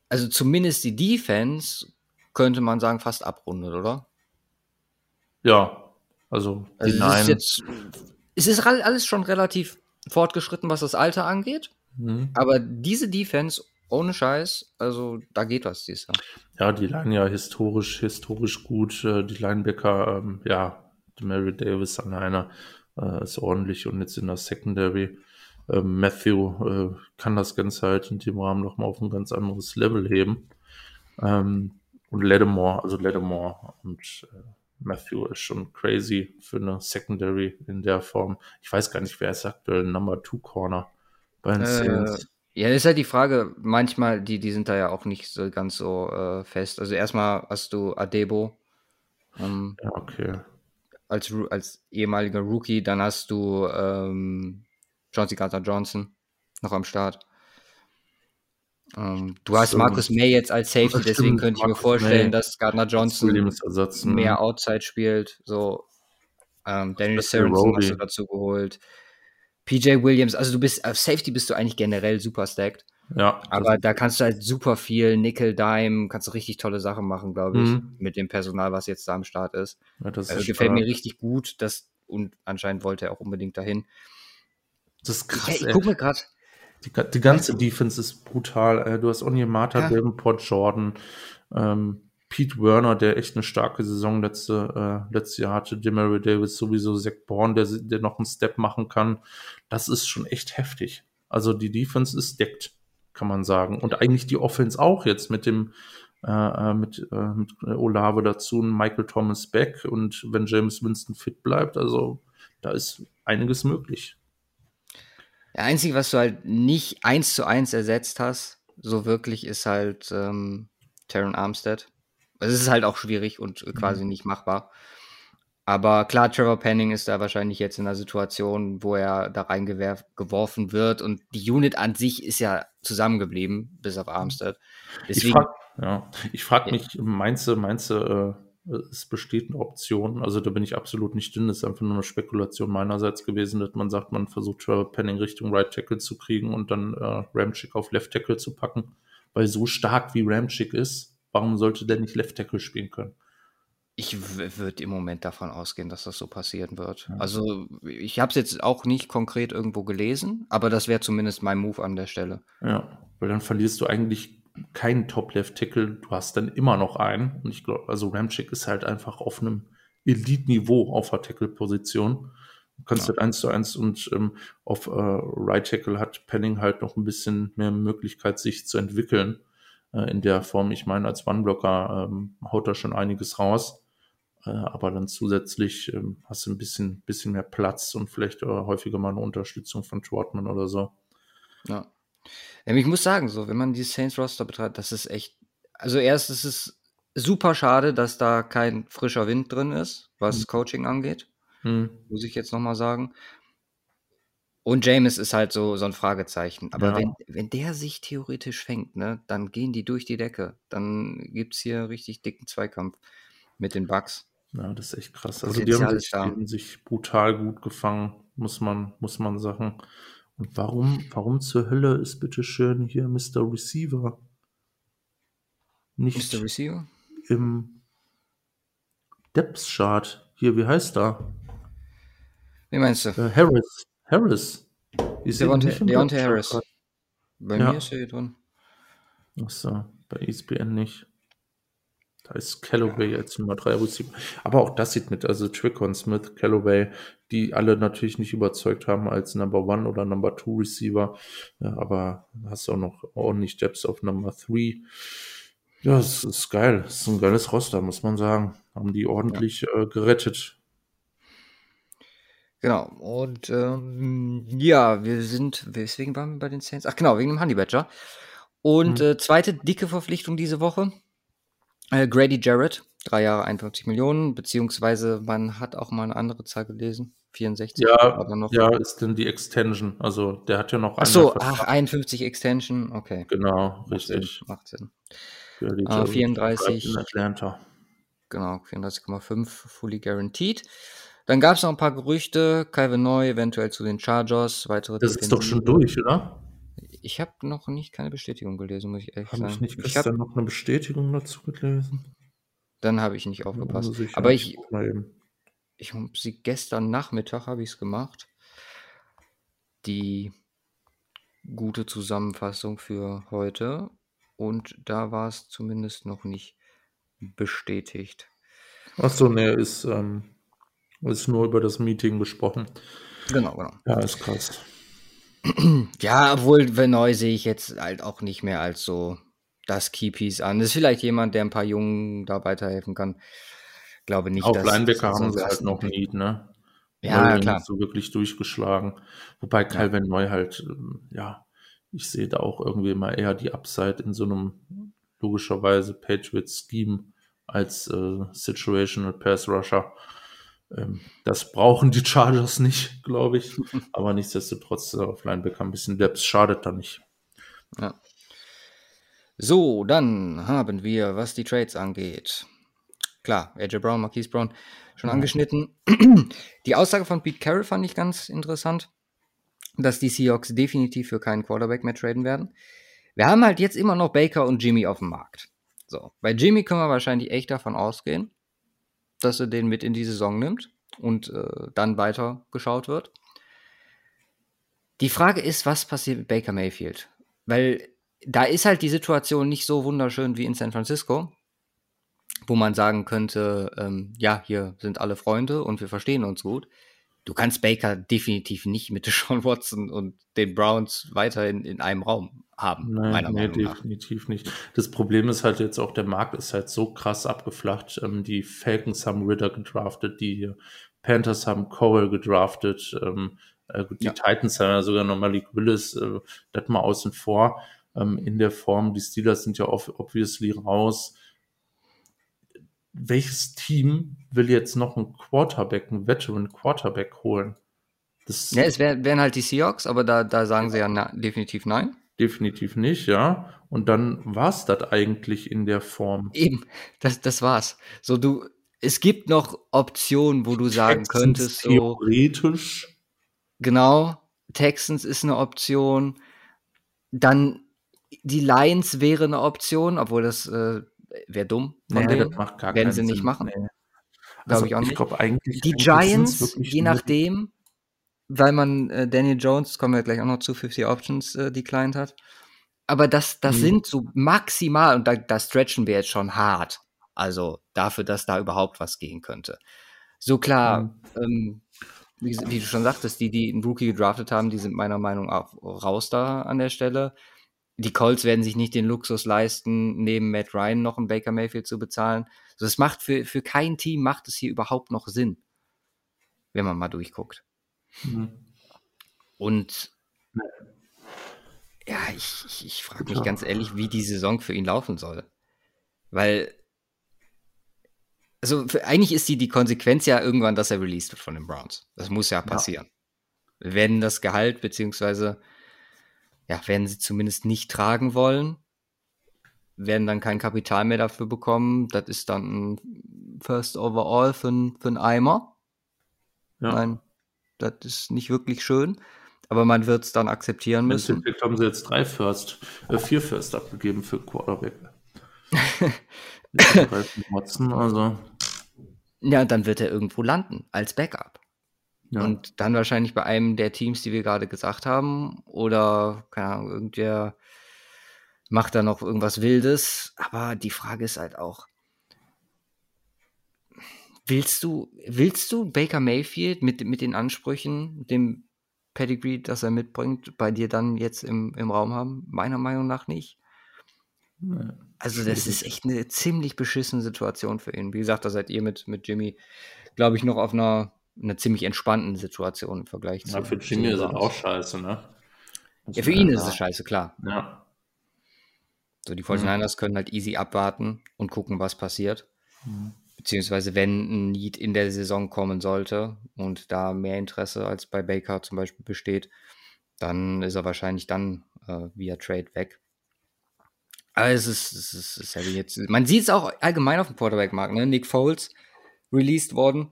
also zumindest die Defense könnte man sagen fast abrundet, oder? Ja. Also, die Also es ist Nein. jetzt es ist all- alles schon relativ fortgeschritten, was das Alter angeht, Hm. aber diese Defense ohne Scheiß, also da geht was dieses Jahr. Ja, die Line ja historisch, historisch gut. Äh, Die Linebacker, ähm, ja, Mary Davis alleine äh, ist ordentlich und jetzt in der Secondary. Ähm, Matthew äh, kann das Ganze halt in dem Rahmen nochmal auf ein ganz anderes Level heben. Ähm, und Lattimore, also Lattimore und äh, Matthew ist schon crazy für eine Secondary in der Form. Ich weiß gar nicht, wer ist aktuell Number Two Corner bei den Äh, Saints. ja, das ist halt die Frage, manchmal, die, die sind da ja auch nicht so ganz so äh, fest. Also erstmal hast du Adebo ähm, Ja, okay. als, als ehemaliger Rookie, dann hast du ähm, Chauncey Gardner Johnson noch am Start. Ähm, du hast So. Marcus May jetzt als Safety, deswegen stimmt, könnte ich mir vorstellen, May. dass Gardner Johnson Ersatz. mehr Outside spielt. So, ähm, Daniel Sorensen hast du dazu geholt. PJ Williams, also du bist auf Safety bist du eigentlich generell super stacked. Ja, Aber da kannst du halt super viel Nickel, Dime, kannst du richtig tolle Sachen machen, glaube ich, Mhm. mit dem Personal, was jetzt da am Start ist. ja, das Also ist gefällt stark. mir richtig gut, das und anscheinend wollte er auch unbedingt dahin. Das ist krass, ich ey. guck mir gerade, Die, die ganze Defense ist brutal. Äh, Du hast Onyemata, Ja. Davenport, Jordan, ähm, Pete Werner, der echt eine starke Saison letzte, äh, letztes Jahr hatte, Demario Davis sowieso, Zach Bourne, der, der noch einen Step machen kann. Das ist schon echt heftig. Also die Defense ist deckt, kann man sagen. Und eigentlich die Offense auch jetzt mit dem äh, äh, mit, äh, mit Olave dazu, und Michael Thomas Beck und wenn James Winston fit bleibt, also da ist einiges möglich. Der Einzige, was du halt nicht eins zu eins ersetzt hast, so wirklich, ist halt ähm, Taron Armstead. Also es ist halt auch schwierig und quasi Mhm. nicht machbar. Aber klar, Trevor Penning ist da wahrscheinlich jetzt in einer Situation, wo er da reingeworfen wird und die Unit an sich ist ja zusammengeblieben, bis auf Armstead. Ich Deswegen, frage ja, ich frag mich, meinst du, meinst du, äh, es besteht eine Option? Also da bin ich absolut nicht drin. Das ist einfach nur eine Spekulation meinerseits gewesen, dass man sagt, man versucht Trevor Penning Richtung Right Tackle zu kriegen und dann äh, Ramchick auf Left Tackle zu packen. Weil so stark wie Ramchick ist, warum sollte der nicht Left Tackle spielen können? ich würde im Moment davon ausgehen, dass das so passieren wird. Ja. Also ich habe es jetzt auch nicht konkret irgendwo gelesen, aber das wäre zumindest mein Move an der Stelle. Ja, weil dann verlierst du eigentlich keinen Top-Left-Tackle, du hast dann immer noch einen. Und ich glaube, also Ramchick ist halt einfach auf einem Elite-Niveau auf der Tackle-Position. Du kannst Ja. halt eins zu eins und ähm, auf äh, Right Tackle hat Penning halt noch ein bisschen mehr Möglichkeit, sich zu entwickeln äh, in der Form. Ich meine, als One-Blocker ähm, haut er schon einiges raus. Äh, aber dann zusätzlich ähm, hast du ein bisschen, bisschen mehr Platz und vielleicht äh, häufiger mal eine Unterstützung von Trotman oder so. Ja. Ich muss sagen, so, wenn man die Saints Roster betrachtet, das ist echt. Also erst ist es super schade, dass da kein frischer Wind drin ist, was Mhm. Coaching angeht, Hm. muss ich jetzt nochmal sagen. Und James ist halt so, so ein Fragezeichen. Aber Ja. wenn, wenn der sich theoretisch fängt, ne, dann gehen die durch die Decke. Dann gibt es hier richtig dicken Zweikampf mit den Bugs. Ja, das ist echt krass. Also die haben, sich, die haben sich brutal gut gefangen, muss man, muss man sagen. Und warum, warum zur Hölle ist bitte schön hier Mr. Receiver nicht Mr. Receiver? im Depth Chart? Hier, wie heißt er? Wie meinst du? Äh, Harris. Harris. Deontay, Deontay Harris. Bei Ja. mir ist er hier drin. Achso, bei ESPN nicht. Da ist Callaway als Nummer 3 Receiver. Aber auch das sieht mit, also Trickon, Smith, Callaway, die alle natürlich nicht überzeugt haben als Number One oder Number Two Receiver. Ja, aber hast auch noch ordentlich Depths auf Number Three. Ja, es ist geil. Es ist ein geiles Roster, muss man sagen. Haben die ordentlich ja. äh, gerettet. Genau. Und ähm, ja, wir sind, weswegen waren wir bei den Saints? Ach genau, wegen dem Honey Badger. Und mhm. äh, zweite dicke Verpflichtung diese Woche. Äh, Grady Jarrett, drei Jahre 51 Millionen, beziehungsweise man hat auch mal eine andere Zahl gelesen. 64. Ja, aber noch. ja, ist denn die Extension. Also der hat ja noch Ach so, ach, 51 Extension, okay. Genau, richtig. Macht Sinn. Macht Sinn. Uh, 34. In Atlanta. Genau, 34,5 fully guaranteed. Dann gab es noch ein paar Gerüchte, Calvin Neu eventuell zu den Chargers, weitere Das ist doch schon durch, oder? Ich habe noch nicht keine Bestätigung gelesen, muss ich ehrlich hab sagen. Habe ich nicht gestern hab, noch eine Bestätigung dazu gelesen? Dann habe ich nicht aufgepasst. Also ich Aber ich, ich habe sie gestern Nachmittag habe ich es gemacht. Die gute Zusammenfassung für heute. Und da war es zumindest noch nicht bestätigt. Achso, ne, ist, ähm, ist nur über das Meeting gesprochen. Genau, genau. Ja, ist krass. Ja, obwohl Venoy sehe ich jetzt halt auch nicht mehr als so das Keypiece an. Das ist vielleicht jemand, der ein paar Jungen da weiterhelfen kann. Glaube nicht, Auf Linebacker haben sie halt noch nie, ne? Ja, Neu klar. So wirklich durchgeschlagen. Wobei Calvin ja. Neu halt, ähm, ja, ich sehe da auch irgendwie immer eher die Upside in so einem logischerweise Patriots Scheme als äh, Situational Pass Rusher. Ähm, das brauchen die Chargers nicht, glaube ich. Aber nichtsdestotrotz äh, auf Linebacker ein bisschen Depth schadet da nicht. Ja. So, dann haben wir, was die Trades angeht. Klar, AJ Brown, Marquise Brown schon angeschnitten. Die Aussage von Pete Carroll fand ich ganz interessant, dass die Seahawks definitiv für keinen Quarterback mehr traden werden. Wir haben halt jetzt immer noch Baker und Jimmy auf dem Markt. So, bei Jimmy können wir wahrscheinlich echt davon ausgehen, dass er den mit in die Saison nimmt und äh, dann weiter geschaut wird. Die Frage ist, was passiert mit Baker Mayfield? Weil da ist halt die Situation nicht so wunderschön wie in San Francisco, wo man sagen könnte, ähm, ja, hier sind alle Freunde und wir verstehen uns gut. Du kannst Baker definitiv nicht mit Sean Watson und den Browns weiter in, in einem Raum haben, Nein, meiner nee, Meinung nach. definitiv nicht. Das Problem ist halt jetzt auch, der Markt ist halt so krass abgeflacht. Ähm, die Falcons haben Ritter gedraftet, die Panthers haben Cowell gedraftet, ähm, äh, die ja. Titans haben ja sogar noch Malik Willis, äh, das mal außen vor ähm, in der Form. Die Steelers sind ja obviously raus. Welches Team will jetzt noch einen Quarterback, einen Veteran Quarterback holen? Das ja, es wär, wären halt die Seahawks, aber da, da sagen sie ja na, definitiv nein. Definitiv nicht, ja. Und dann war es das eigentlich in der Form. Eben, das, das war's. So, du, es gibt noch Optionen, wo du sagen Texans könntest, so. Theoretisch. Genau, Texans ist eine Option. Dann die Lions wäre eine Option, obwohl das äh, wäre dumm. Von nee, das macht gar Werden sie nicht machen. Nee. Also, ich auch nicht. Ich glaube eigentlich. Die Giants, je nachdem, weil man äh, Daniel Jones, kommen wir gleich auch noch zu, 50 Options äh, declined hat. Aber das, das mhm. sind so maximal, und da, da stretchen wir jetzt schon hart. Also dafür, dass da überhaupt was gehen könnte. So klar, mhm. ähm, wie, wie, du schon sagtest, die, die einen Rookie gedraftet haben, die sind meiner Meinung nach raus da an der Stelle die Colts werden sich nicht den Luxus leisten, neben Matt Ryan noch einen Baker Mayfield zu bezahlen. Also das macht für, für kein Team macht es hier überhaupt noch Sinn, wenn man mal durchguckt. Mhm. Und ja, ich, ich, ich frage mich ganz ehrlich, wie die Saison für ihn laufen soll. Weil, also für, eigentlich ist die, die Konsequenz ja irgendwann, dass er released wird von den Browns. Das muss ja passieren. Ja. Wenn das Gehalt beziehungsweise ja, werden sie zumindest nicht tragen wollen, werden dann kein Kapital mehr dafür bekommen. Das ist dann ein First Overall für, für einen Eimer. Ja. Nein, das ist nicht wirklich schön. Aber man wird es dann akzeptieren müssen. Im haben sie jetzt drei First, äh, vier First abgegeben für Quarterback. Watson, also. Ja, dann wird er irgendwo landen als Backup. Ja. Und dann wahrscheinlich bei einem der Teams, die wir gerade gesagt haben, oder keine Ahnung, irgendwer macht da noch irgendwas Wildes. Aber die Frage ist halt auch, Willst du, willst du Baker Mayfield mit, mit den Ansprüchen, dem Pedigree, das er mitbringt, bei dir dann jetzt im, im Raum haben? Meiner Meinung nach nicht. Also, das ist echt eine ziemlich beschissene Situation für ihn. Wie gesagt, da seid ihr mit, mit Jimmy, glaube ich, noch auf einer, einer ziemlich entspannten Situation im Vergleich ja, zu. Für Jimmy ist es auch scheiße, ne? ja, für ihn ist es scheiße, klar. Ja. So, die 49ers mhm. können halt easy abwarten und gucken, was passiert. Mhm. Beziehungsweise, wenn ein Need in der Saison kommen sollte und da mehr Interesse als bei Baker zum Beispiel besteht, dann ist er wahrscheinlich dann äh, via Trade weg. Aber es ist, es ist, es ist halt jetzt, man sieht es auch allgemein auf dem Quarterback-Markt, ne? Nick Foles released worden.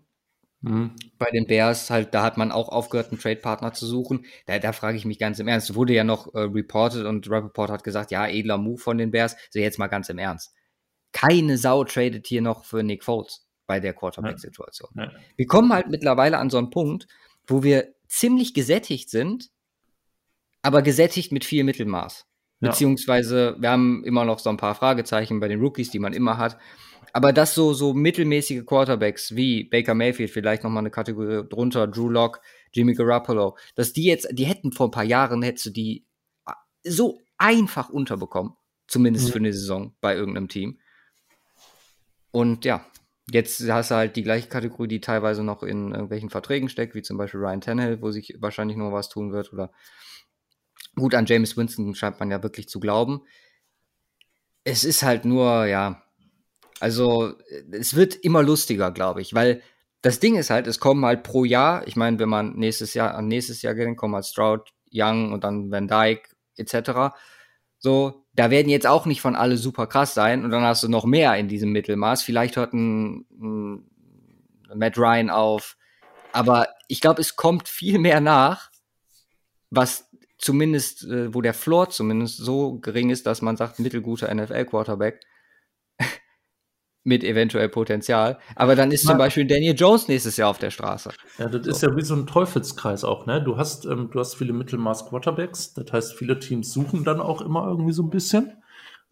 Mhm. Bei den Bears halt, da hat man auch aufgehört, einen Trade-Partner zu suchen. Da, da frage ich mich ganz im Ernst. Wurde ja noch äh, reported und Rappaport hat gesagt, ja, edler Move von den Bears. So jetzt mal ganz im Ernst. Keine Sau tradet hier noch für Nick Foles bei der Quarterback-Situation. Ja. Ja. Wir kommen halt mittlerweile an so einen Punkt, wo wir ziemlich gesättigt sind, aber gesättigt mit viel Mittelmaß. Beziehungsweise wir haben immer noch so ein paar Fragezeichen bei den Rookies, die man immer hat. Aber dass so, so mittelmäßige Quarterbacks wie Baker Mayfield, vielleicht nochmal eine Kategorie drunter, Drew Locke, Jimmy Garoppolo, dass die jetzt, die hätten vor ein paar Jahren, hättest du die so einfach unterbekommen. Zumindest mhm. für eine Saison bei irgendeinem Team. Und ja, jetzt hast du halt die gleiche Kategorie, die teilweise noch in irgendwelchen Verträgen steckt, wie zum Beispiel Ryan Tannehill, wo sich wahrscheinlich noch was tun wird, oder Gut, an James Winston scheint man ja wirklich zu glauben. Es ist halt nur, ja, also es wird immer lustiger, glaube ich, weil das Ding ist halt, es kommen halt pro Jahr, ich meine, wenn man nächstes Jahr an nächstes Jahr geht, kommen halt Stroud, Young und dann Van Dyke etc. So, da werden jetzt auch nicht von alle super krass sein und dann hast du noch mehr in diesem Mittelmaß. Vielleicht hört ein, ein Matt Ryan auf, aber ich glaube, es kommt viel mehr nach, was zumindest, äh, wo der Floor zumindest so gering ist, dass man sagt, mittelguter NFL-Quarterback mit eventuell Potenzial. Aber dann ist zum Beispiel Daniel Jones nächstes Jahr auf der Straße. Ja, das so. ist ja wie so ein Teufelskreis auch, ne? Du hast, ähm, du hast viele Mittelmaß-Quarterbacks, das heißt, viele Teams suchen dann auch immer irgendwie so ein bisschen.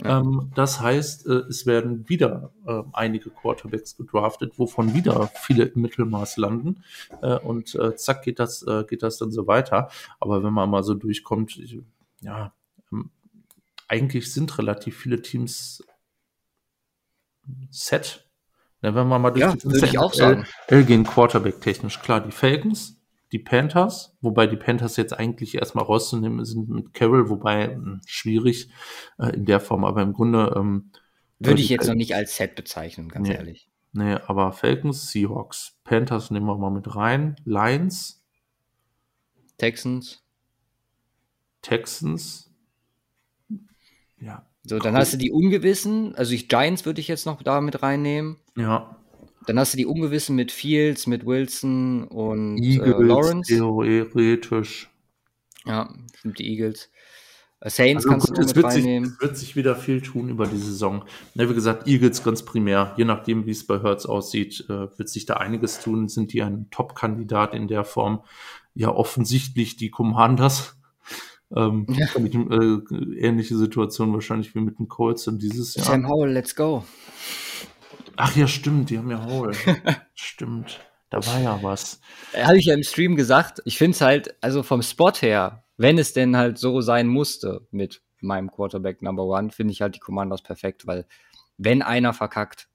Ähm, das heißt, äh, es werden wieder äh, einige Quarterbacks gedraftet, wovon wieder viele im Mittelmaß landen. Äh, und äh, zack geht das, äh, geht das dann so weiter. Aber wenn man mal so durchkommt, ich, ja, ähm, eigentlich sind relativ viele Teams set. Ja, wenn man mal durch ja, die würde ich auch sagen. gehen Quarterback technisch klar. Die Falcons, die Panthers, wobei die Panthers jetzt eigentlich erstmal rauszunehmen sind mit Carroll, wobei hm, schwierig äh, in der Form, aber im Grunde ähm, würde ich jetzt noch nicht als Set bezeichnen, ganz nee, ehrlich. Nee, aber Falcons, Seahawks, Panthers nehmen wir mal mit rein, Lions, Texans, Texans, ja. So, dann cool. hast du die Ungewissen, also ich Giants würde ich jetzt noch da mit reinnehmen. Ja. Dann hast du die Ungewissen mit Fields, mit Wilson und Eagles, äh, Lawrence. Theoretisch. Ja, sind die Eagles. Äh, Saints also kannst gut, du mit wird reinnehmen. Sich, es wird sich wieder viel tun über die Saison. Ja, wie gesagt, Eagles ganz primär. Je nachdem, wie es bei Hertz aussieht, äh, wird sich da einiges tun. Sind die ein Top-Kandidat in der Form? Ja, offensichtlich die Commanders. Ähm, ja. äh, ähnliche Situation wahrscheinlich wie mit den Colts in dieses Jahr. Sam Howell, let's go. Ach ja, stimmt, die haben ja Howell. stimmt, da war ja was. Habe ich ja im Stream gesagt. Ich finde es halt, also vom Spot her, wenn es denn halt so sein musste mit meinem Quarterback Number One, finde ich halt die Commanders perfekt, weil wenn einer verkackt,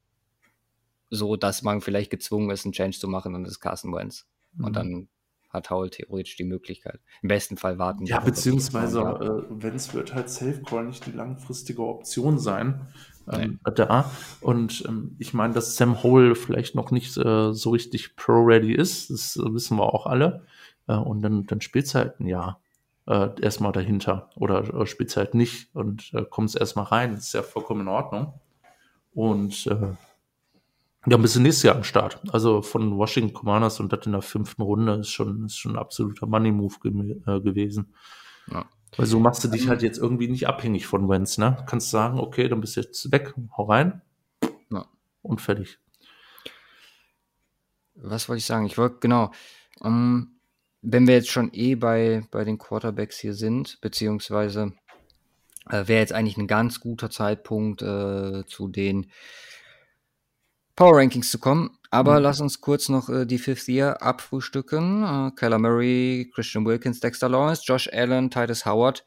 so dass man vielleicht gezwungen ist, einen Change zu machen, dann ist Carson Wentz. Mhm. Und dann hat Howell theoretisch die Möglichkeit. Im besten Fall warten. Ja, beziehungsweise, äh, wenn es wird halt Safe Call nicht die langfristige Option sein ähm, da. Und ähm, ich meine, dass Sam Hole vielleicht noch nicht äh, so richtig pro-ready ist, das äh, wissen wir auch alle. Äh, und dann, dann spielt halt ein Jahr äh, erstmal dahinter oder äh, spielt halt nicht und äh, kommt erstmal rein. Das ist ja vollkommen in Ordnung. Und äh, ja, ein bisschen nächstes Jahr am Start. Also von Washington Commanders und das in der fünften Runde ist schon, ist schon ein absoluter Money-Move ge äh, gewesen. Ja. Weil so machst du dich halt jetzt irgendwie nicht abhängig von Wenz, ne? Du kannst sagen, okay, dann bist du jetzt weg, hau rein ja. und fertig. Was wollte ich sagen? Ich wollte, genau, um, ähm, wenn wir jetzt schon eh bei, bei den Quarterbacks hier sind, beziehungsweise äh, wäre jetzt eigentlich ein ganz guter Zeitpunkt äh, zu den Power Rankings zu kommen. Aber Mhm. lass uns kurz noch äh, die Fifth Year abfrühstücken. Äh, Kyler Murray, Christian Wilkins, Dexter Lawrence, Josh Allen, Titus Howard,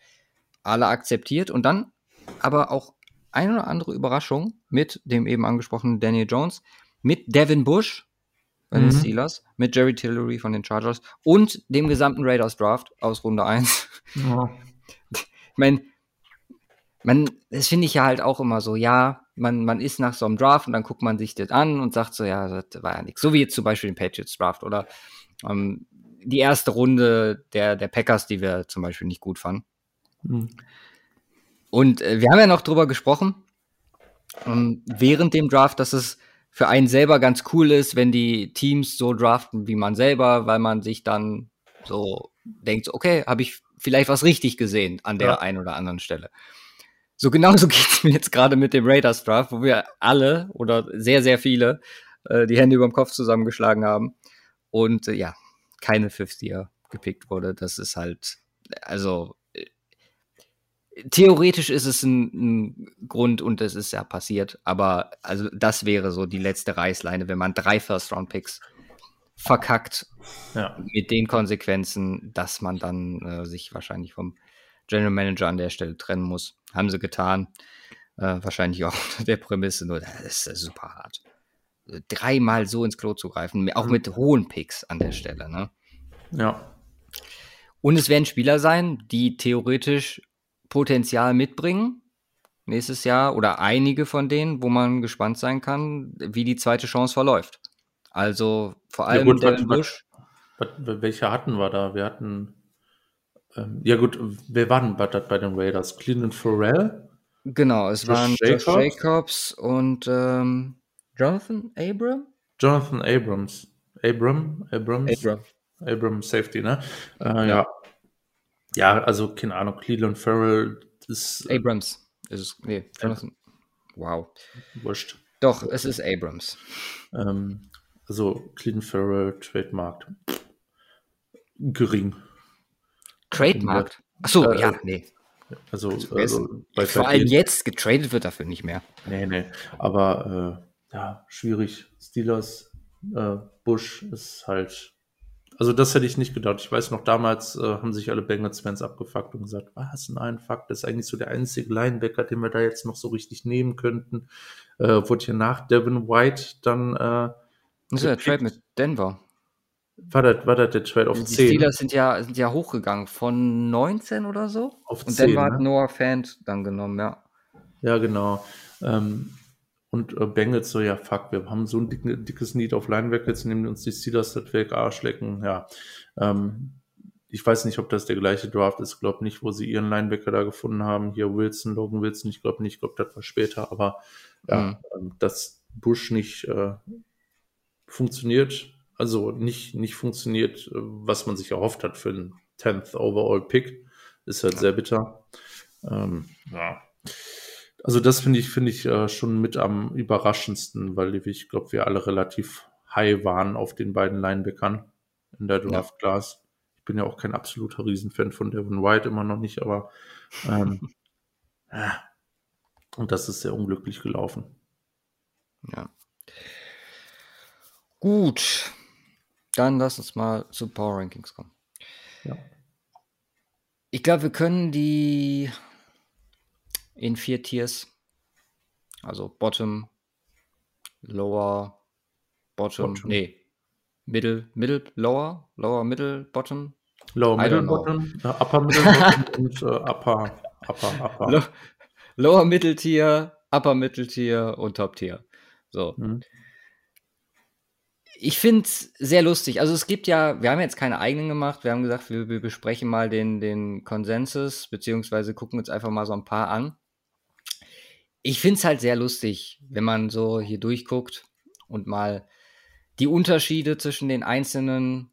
alle akzeptiert. Und dann aber auch eine oder andere Überraschung mit dem eben angesprochenen Daniel Jones, mit Devin Bush bei den Mhm. Steelers, mit Jerry Tillery von den Chargers und dem gesamten Raiders Draft aus Runde 1. Ja. Ich meine, man, das finde ich ja halt auch immer so, ja, man, man ist nach so einem Draft und dann guckt man sich das an und sagt so, ja, das war ja nichts. So wie jetzt zum Beispiel den Patriots Draft oder ähm, die erste Runde der, der Packers, die wir zum Beispiel nicht gut fanden. Mhm. Und äh, wir haben ja noch drüber gesprochen, ähm, während dem Draft, dass es für einen selber ganz cool ist, wenn die Teams so draften wie man selber, weil man sich dann so denkt, okay, habe ich vielleicht was richtig gesehen an der Ja. einen oder anderen Stelle. So genauso geht's mir jetzt gerade mit dem Raiders Draft, wo wir alle oder sehr, sehr viele äh, die Hände über dem Kopf zusammengeschlagen haben und äh, ja, keine Fifth Year gepickt wurde. Das ist halt, also äh, theoretisch ist es ein, ein Grund und es ist ja passiert, aber also das wäre so die letzte Reißleine, wenn man drei First-Round-Picks verkackt ja. mit den Konsequenzen, dass man dann äh, sich wahrscheinlich vom General Manager an der Stelle trennen muss. Haben sie getan. Äh, wahrscheinlich auch unter der Prämisse, nur das ist super hart. Äh, Dreimal so ins Klo zu greifen, auch mit hohen Picks an der Stelle. Ne? ja. Und es werden Spieler sein, die theoretisch Potenzial mitbringen nächstes Jahr oder einige von denen, wo man gespannt sein kann, wie die zweite Chance verläuft. Also vor Ja, allem gut, Devin was- Bush. Was, welche hatten wir da? Wir hatten, ähm, ja gut, wer war denn bei, bei den Raiders? Cleveland Farrell? Genau, es Josh waren Jacobs? Josh Jacobs und ähm, Jonathan Abram? Jonathan Abrams. Abram? Abrams? Abram Safety, ne? Äh, ja. Ja, also keine Ahnung, Cleveland Farrell ist äh, Abrams. Ist es, nee, Jonathan. Wow. wurscht. Doch, es ist Abrams. Ähm, also Cleveland Farrell, Trademark. Gering. Trademarkt. Achso, Äh, ja, nee. Also, also bei, Vor allem jetzt getradet wird dafür nicht mehr. Nee, nee. Aber äh, ja, schwierig. Steelers, äh, Bush ist halt. Also das hätte ich nicht gedacht. Ich weiß noch, damals äh, haben sich alle Bengals-Fans abgefuckt und gesagt, was ein Fuck, das ist eigentlich so der einzige Linebacker, den wir da jetzt noch so richtig nehmen könnten. Äh, wurde hier nach Devin White dann, äh, Das ist ja der. Trade mit Denver. War, das, war das der Trade auf Die 10? Steelers sind ja, sind ja hochgegangen von 19 oder so. Auf Und 10, Denver hat ne? Noah Fant dann genommen, ja. Ja, genau. Ähm, und äh, Bengals so, ja, fuck, wir haben so ein dick, dickes Need auf Linebacker, jetzt nehmen uns die Steelers das Weg Arsch lecken. Ja, ähm, ich weiß nicht, ob das der gleiche Draft ist, glaube nicht, wo sie ihren Linebacker da gefunden haben. Hier Wilson, Logan Wilson, ich glaube nicht, ich glaube, das war später, aber ja, Mhm. ähm, dass Bush nicht äh, funktioniert, also nicht, nicht funktioniert, äh, was man sich erhofft hat für einen 10th Overall Pick, ist halt sehr bitter. Ähm, ja. Also das finde ich, finde ich äh, schon mit am überraschendsten, weil ich glaube, wir alle relativ high waren auf den beiden Linebackern in der Draft Class. Ich bin ja auch kein absoluter Riesenfan von Devin White, immer noch nicht, aber ähm, ja. und das ist sehr unglücklich gelaufen. Ja. Gut. Dann lass uns mal zu Power Rankings kommen. Ja. Ich glaube, wir können die in vier Tiers, also Bottom, Lower, Bottom, Bottom. nee, Middle, Middle, Lower, Lower, Middle, Bottom. Lower Middle. Bottom, äh, Upper Middle Bottom und äh, Upper, Upper, Upper. Lo Lower Mitteltier, Upper Mitteltier und Top Tier. So. Mhm. Ich finde es sehr lustig. Also es gibt ja, wir haben jetzt keine eigenen gemacht. Wir haben gesagt, wir, wir besprechen mal den, den Konsensus, beziehungsweise gucken uns einfach mal so ein paar an. Ich finde es halt sehr lustig, wenn man so hier durchguckt und mal die Unterschiede zwischen den einzelnen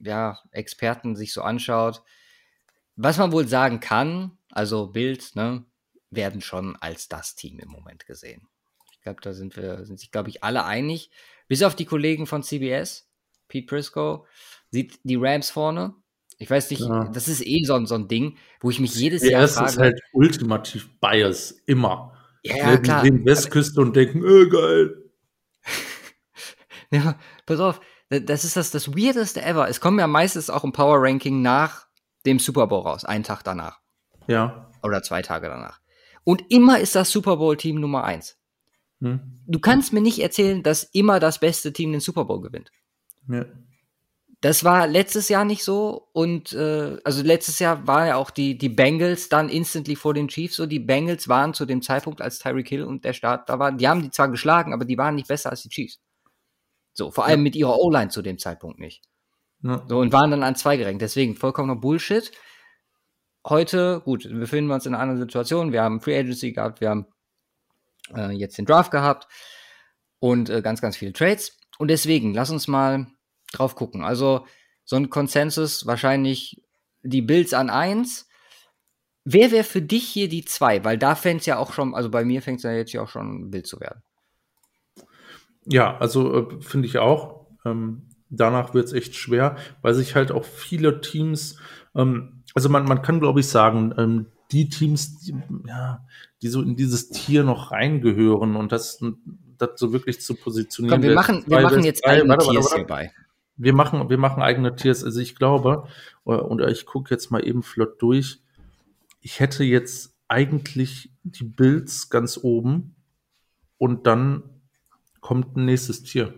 ja, Experten sich so anschaut. Was man wohl sagen kann, also Bild, ne, werden schon als das Team im Moment gesehen. Ich glaube, da sind wir, sind sich, glaube ich, alle einig. Bis auf die Kollegen von CBS, Pete Prisco, sieht die Rams vorne. Ich weiß nicht, Ja. das ist eh so, ein- so ein Ding, wo ich mich jedes Der Jahr frage. ist halt ultimativ Bias, immer. ja, ja, Ne, die klar. sehen Westküste und denken, äh, geil. Ja, pass auf, das ist das, das Weirdeste ever. Es kommen ja meistens auch im Power Ranking nach dem Super Bowl raus, einen Tag danach. Ja. Oder zwei Tage danach. Und immer ist das Super Bowl-Team Nummer eins. Hm. Du kannst mir nicht erzählen, dass immer das beste Team den Super Bowl gewinnt. Ja. Das war letztes Jahr nicht so und äh, also letztes Jahr war ja auch die, die Bengals dann instantly vor den Chiefs so. Die Bengals waren zu dem Zeitpunkt, als Tyreek Hill und der Start da war, die haben die zwar geschlagen, aber die waren nicht besser als die Chiefs. So, vor allem ja. mit ihrer O-Line zu dem Zeitpunkt nicht. Ja. So, und waren dann an zwei gerenkt. Deswegen vollkommener Bullshit. Heute, gut, wir befinden uns in einer anderen Situation. Wir haben Free Agency gehabt, wir haben äh, jetzt den Draft gehabt und äh, ganz, ganz viele Trades. Und deswegen, lass uns mal drauf gucken. Also so ein Konsensus, wahrscheinlich die Bills an eins. Wer wäre für dich hier die zwei? Weil da fängt es ja auch schon, also bei mir fängt es ja jetzt ja auch schon wild zu werden. Ja, also äh, finde ich auch. Ähm, danach wird es echt schwer, weil sich halt auch viele Teams, ähm, also man, man kann glaube ich sagen, ähm, die Teams, die, ja, die so in dieses Tier noch reingehören und das, das so wirklich zu positionieren. Komm, wir machen, wir machen jetzt eigene Tiers hierbei. Wir machen, wir machen eigene Tiers. Also ich glaube, äh, und ich gucke jetzt mal eben flott durch. Ich hätte jetzt eigentlich die Bills ganz oben und dann kommt ein nächstes Tier.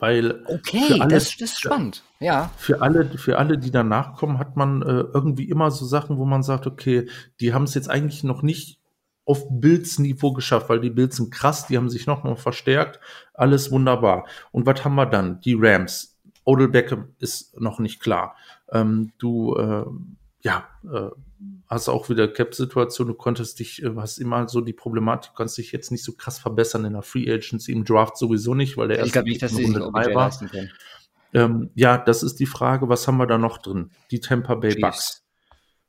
Weil okay, alle, das, das, ist spannend. Ja. Für alle, für alle, die danach kommen, hat man äh, irgendwie immer so Sachen, wo man sagt, okay, die haben es jetzt eigentlich noch nicht auf Bills Niveau geschafft, weil die Bills sind krass, die haben sich noch mal verstärkt, alles wunderbar. Und was haben wir dann? Die Rams. Odell Beckham ist noch nicht klar. Ähm, du, äh, ja, äh, hast auch wieder Cap-Situation, du konntest dich, äh, hast immer so die Problematik, kannst dich jetzt nicht so krass verbessern in der Free Agency, im Draft sowieso nicht, weil der erste ich glaube nicht, dass sie Runde drei war. Ähm, ja, das ist die Frage, was haben wir da noch drin? Die Tampa Bay Chiefs. Bucks.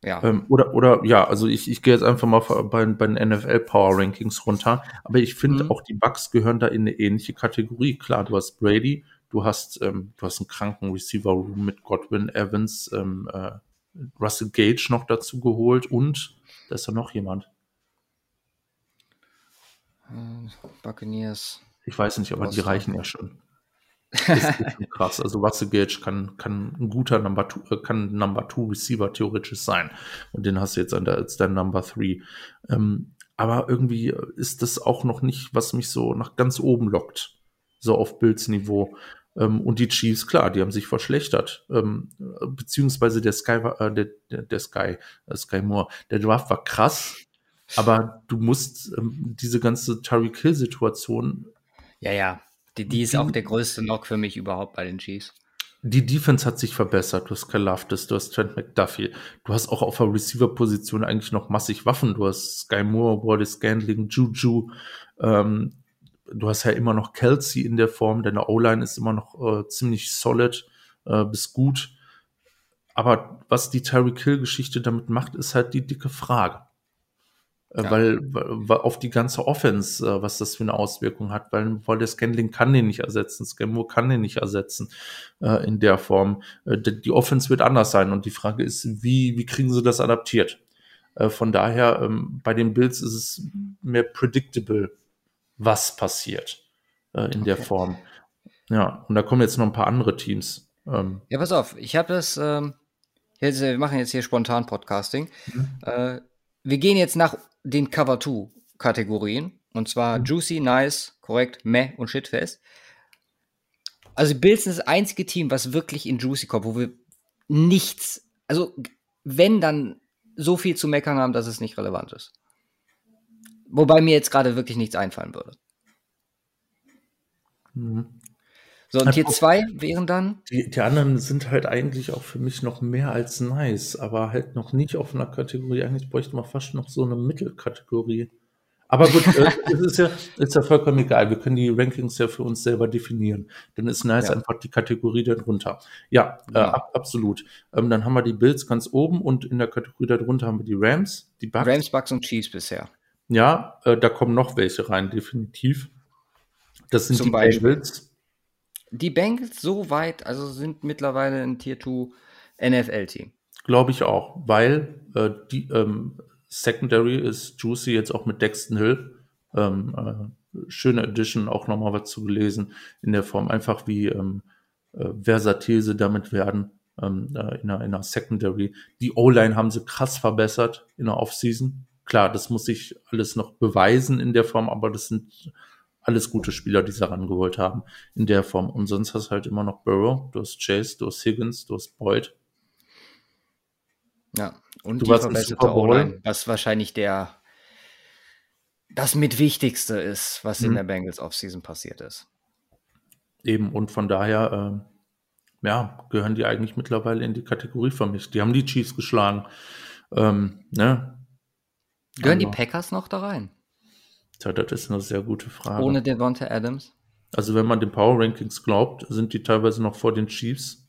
Ja. Ähm, oder, oder, ja, also ich, ich gehe jetzt einfach mal bei, bei den NFL Power Rankings runter. Aber ich finde mhm. auch die Bucks gehören da in eine ähnliche Kategorie. Klar, du hast Brady, du hast, ähm, du hast einen kranken Receiver Room mit Godwin Evans, ähm, äh, Russell Gage noch dazu geholt und da ist da noch jemand. Äh, Buccaneers. Ich weiß nicht, aber Boston. die reichen ja schon. Das ist schon krass. Also Russell Gage kann, kann ein guter Number Two, äh, kann Number Two Receiver theoretisch sein. Und den hast du jetzt als dein Number Three. Ähm, aber irgendwie ist das auch noch nicht, was mich so nach ganz oben lockt. So auf Bills Niveau. Ähm, und die Chiefs, klar, die haben sich verschlechtert. Ähm, beziehungsweise der Sky war, äh, der, der, der Sky, äh, Sky Moore, der Draft war krass, aber du musst ähm, diese ganze Tyreek Hill Situation. Ja, ja. Die, die ist auch der größte Knock für mich überhaupt bei den Chiefs. Die Defense hat sich verbessert. Du hast Kalafdis, du hast Trent McDuffie. Du hast auch auf der Receiver-Position eigentlich noch massig Waffen. Du hast Sky Moore, Wally Scandling, Juju. Ähm, du hast ja immer noch Kelsey in der Form, deine O-Line ist immer noch äh, ziemlich solid äh, bis gut. Aber was die Tyreek Hill-Geschichte damit macht, ist halt die dicke Frage. Äh, ja. Weil, weil auf die ganze Offense, äh, was das für eine Auswirkung hat, weil, weil der Scanling kann den nicht ersetzen, Scammo kann den nicht ersetzen äh, in der Form. Äh, die Offense wird anders sein und die Frage ist, wie, wie kriegen sie das adaptiert? Äh, von daher, ähm, bei den Bills ist es mehr predictable, was passiert äh, in okay. der Form. Ja, und da kommen jetzt noch ein paar andere Teams. Ähm. Ja, pass auf, ich habe das, ähm, jetzt, wir machen jetzt hier spontan Podcasting. Mhm. Äh, wir gehen jetzt nach den Cover 2 Kategorien. Und zwar mhm. Juicy, Nice, korrekt, Meh und Shitfest. Also Bills ist das einzige Team, was wirklich in Juicy kommt, wo wir nichts, also wenn dann so viel zu meckern haben, dass es nicht relevant ist. Wobei mir jetzt gerade wirklich nichts einfallen würde. Mhm. So, und Tier 2 wären dann? Die, die, anderen sind halt eigentlich auch für mich noch mehr als nice, aber halt noch nicht auf einer Kategorie. Eigentlich bräuchte man fast noch so eine Mittelkategorie. Aber gut, äh, es ist ja, ist ja vollkommen egal. Wir können die Rankings ja für uns selber definieren. Dann ist nice ja. einfach die Kategorie darunter. Ja, ja. Äh, ab, absolut. Ähm, dann haben wir die Bills ganz oben und in der Kategorie darunter haben wir die Rams, die Bucks. Rams, Bucks und Chiefs bisher. Ja, äh, da kommen noch welche rein, definitiv. Das sind Zum die Beispiel. Bengals. Die Bengals so weit, also sind mittlerweile ein Tier 2 NFL-Team. Glaube ich auch, weil äh, die ähm, Secondary ist Juicy jetzt auch mit Dexton Hill. Ähm, äh, schöne Edition, auch nochmal was zu gelesen in der Form, einfach wie ähm, äh, versatil sie damit werden ähm, äh, in, einer, in einer Secondary. Die O-Line haben sie krass verbessert in der Offseason. Klar, das muss sich alles noch beweisen in der Form, aber das sind alles gute Spieler, die sie rangeholt haben in der Form. Und sonst hast du halt immer noch Burrow, du hast Chase, du hast Higgins, du hast Boyd. Ja, und du die verbesserte O-Line, was wahrscheinlich der das mit Wichtigste ist, was mhm. in der Bengals Offseason passiert ist. Eben, und von daher, äh, ja, gehören die eigentlich mittlerweile in die Kategorie für mich. Die haben die Chiefs geschlagen. Ähm, ne? Gehören die Packers noch da rein? Tja, das ist eine sehr gute Frage. Ohne Devonta Adams? Also, wenn man den Power Rankings glaubt, sind die teilweise noch vor den Chiefs.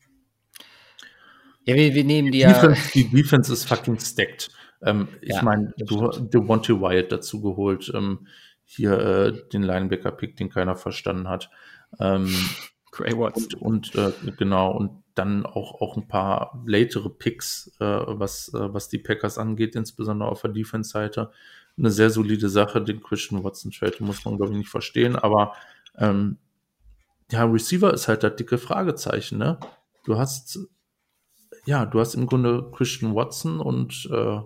Ja, wir, wir nehmen die, die Defense, ja. Die Defense ist fucking stacked. Ähm, ja, ich meine, du Devontae Wyatt dazu geholt. Ähm, hier äh, den Linebacker-Pick, den keiner verstanden hat. Ähm, Gray Watts. Und, und äh, genau, und dann auch, auch ein paar latere Picks, äh, was, äh, was die Packers angeht, insbesondere auf der Defense-Seite. Eine sehr solide Sache, den Christian Watson-Trade muss man, glaube ich, nicht verstehen, aber ähm, ja, Receiver ist halt das dicke Fragezeichen, ne? Du hast, ja, du hast im Grunde Christian Watson und äh,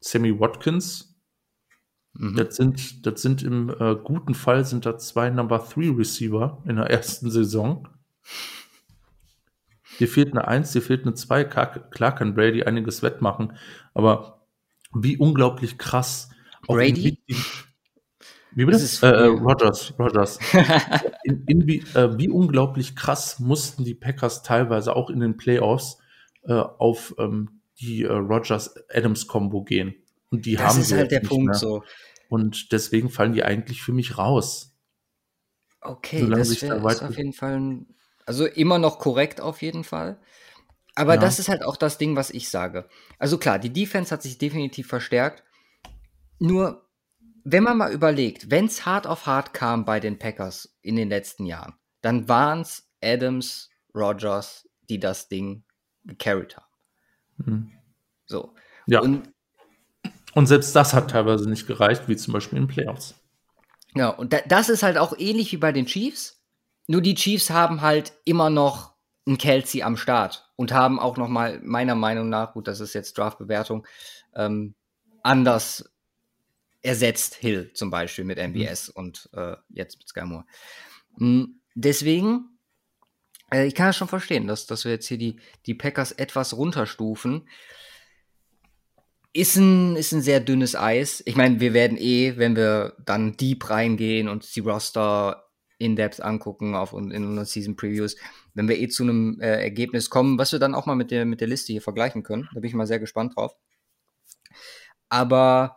Sammy Watkins. Mhm. Das sind, das sind im äh, guten Fall sind da zwei Number 3 Receiver in der ersten Saison. Dir fehlt eine 1, dir fehlt eine 2. Klar kann Brady einiges wettmachen, aber wie unglaublich krass. Brady? Wie bitte? Äh, äh, Rogers, Rogers. in, in wie, äh, wie unglaublich krass mussten die Packers teilweise auch in den Playoffs äh, auf ähm, die äh, Rogers-Adams-Kombo gehen. Und die das haben ist halt der Punkt mehr. so. Und deswegen fallen die eigentlich für mich raus. Okay, Solange das wäre da auf jeden Fall ein, also immer noch korrekt auf jeden Fall. Aber ja. das ist halt auch das Ding, was ich sage. Also klar, die Defense hat sich definitiv verstärkt. Nur, wenn man mal überlegt, wenn es hart auf hart kam bei den Packers in den letzten Jahren, dann waren es Adams, Rogers, die das Ding gecarried haben. Mhm. So. Ja. Und, und selbst das hat teilweise nicht gereicht, wie zum Beispiel in Playoffs. Ja, und da, das ist halt auch ähnlich wie bei den Chiefs. Nur die Chiefs haben halt immer noch einen Kelsey am Start und haben auch noch mal meiner Meinung nach, gut, das ist jetzt Draftbewertung, ähm, anders ersetzt Hill zum Beispiel mit MBS mhm. und äh, jetzt mit Sky Moore. Hm, deswegen äh, ich kann das schon verstehen, dass, dass wir jetzt hier die, die Packers etwas runterstufen. Ist ein, ist ein sehr dünnes Eis. Ich meine, wir werden eh, wenn wir dann deep reingehen und die Roster in-depth angucken auf in unseren Season Previews, wenn wir eh zu einem äh, Ergebnis kommen, was wir dann auch mal mit der, mit der Liste hier vergleichen können. Da bin ich mal sehr gespannt drauf. Aber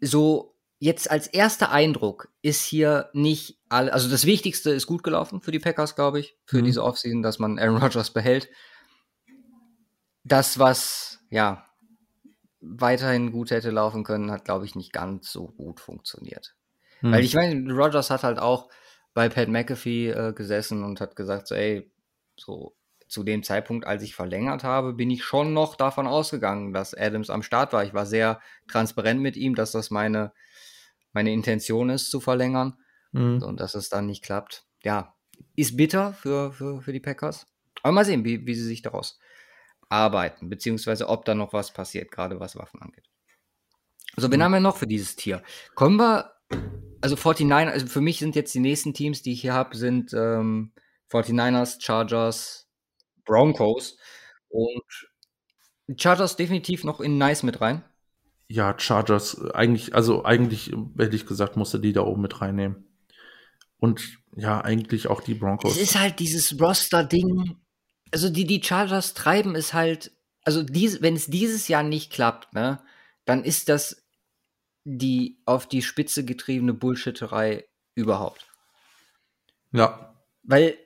so jetzt als erster Eindruck ist hier nicht all, also das Wichtigste ist gut gelaufen für die Packers, glaube ich, für mhm. diese Offseason, dass man Aaron Rodgers behält. Das, was ja weiterhin gut hätte laufen können, hat, glaube ich, nicht ganz so gut funktioniert. Mhm. Weil ich meine, Rodgers hat halt auch bei Pat McAfee äh, gesessen und hat gesagt, so, ey, so zu dem Zeitpunkt, als ich verlängert habe, bin ich schon noch davon ausgegangen, dass Adams am Start war. Ich war sehr transparent mit ihm, dass das meine meine Intention ist, zu verlängern. Mhm. Und dass es dann nicht klappt. Ja, ist bitter für, für, für die Packers. Aber mal sehen, wie, wie sie sich daraus arbeiten, beziehungsweise ob da noch was passiert, gerade was Waffen angeht. So, wen mhm. haben wir noch für dieses Tier? Kommen wir, also 49, also für mich sind jetzt die nächsten Teams, die ich hier habe, sind ähm, 49ers, Chargers, Broncos und Chargers definitiv noch in Nice mit rein ja, Chargers, eigentlich, also eigentlich, hätte ich gesagt, musste die da oben mit reinnehmen. Und ja, eigentlich auch die Broncos. Es ist halt dieses Roster-Ding. Also die, die Chargers treiben es halt, also dies, wenn es dieses Jahr nicht klappt, ne, dann ist das die auf die Spitze getriebene Bullshitterei überhaupt. Ja. Weil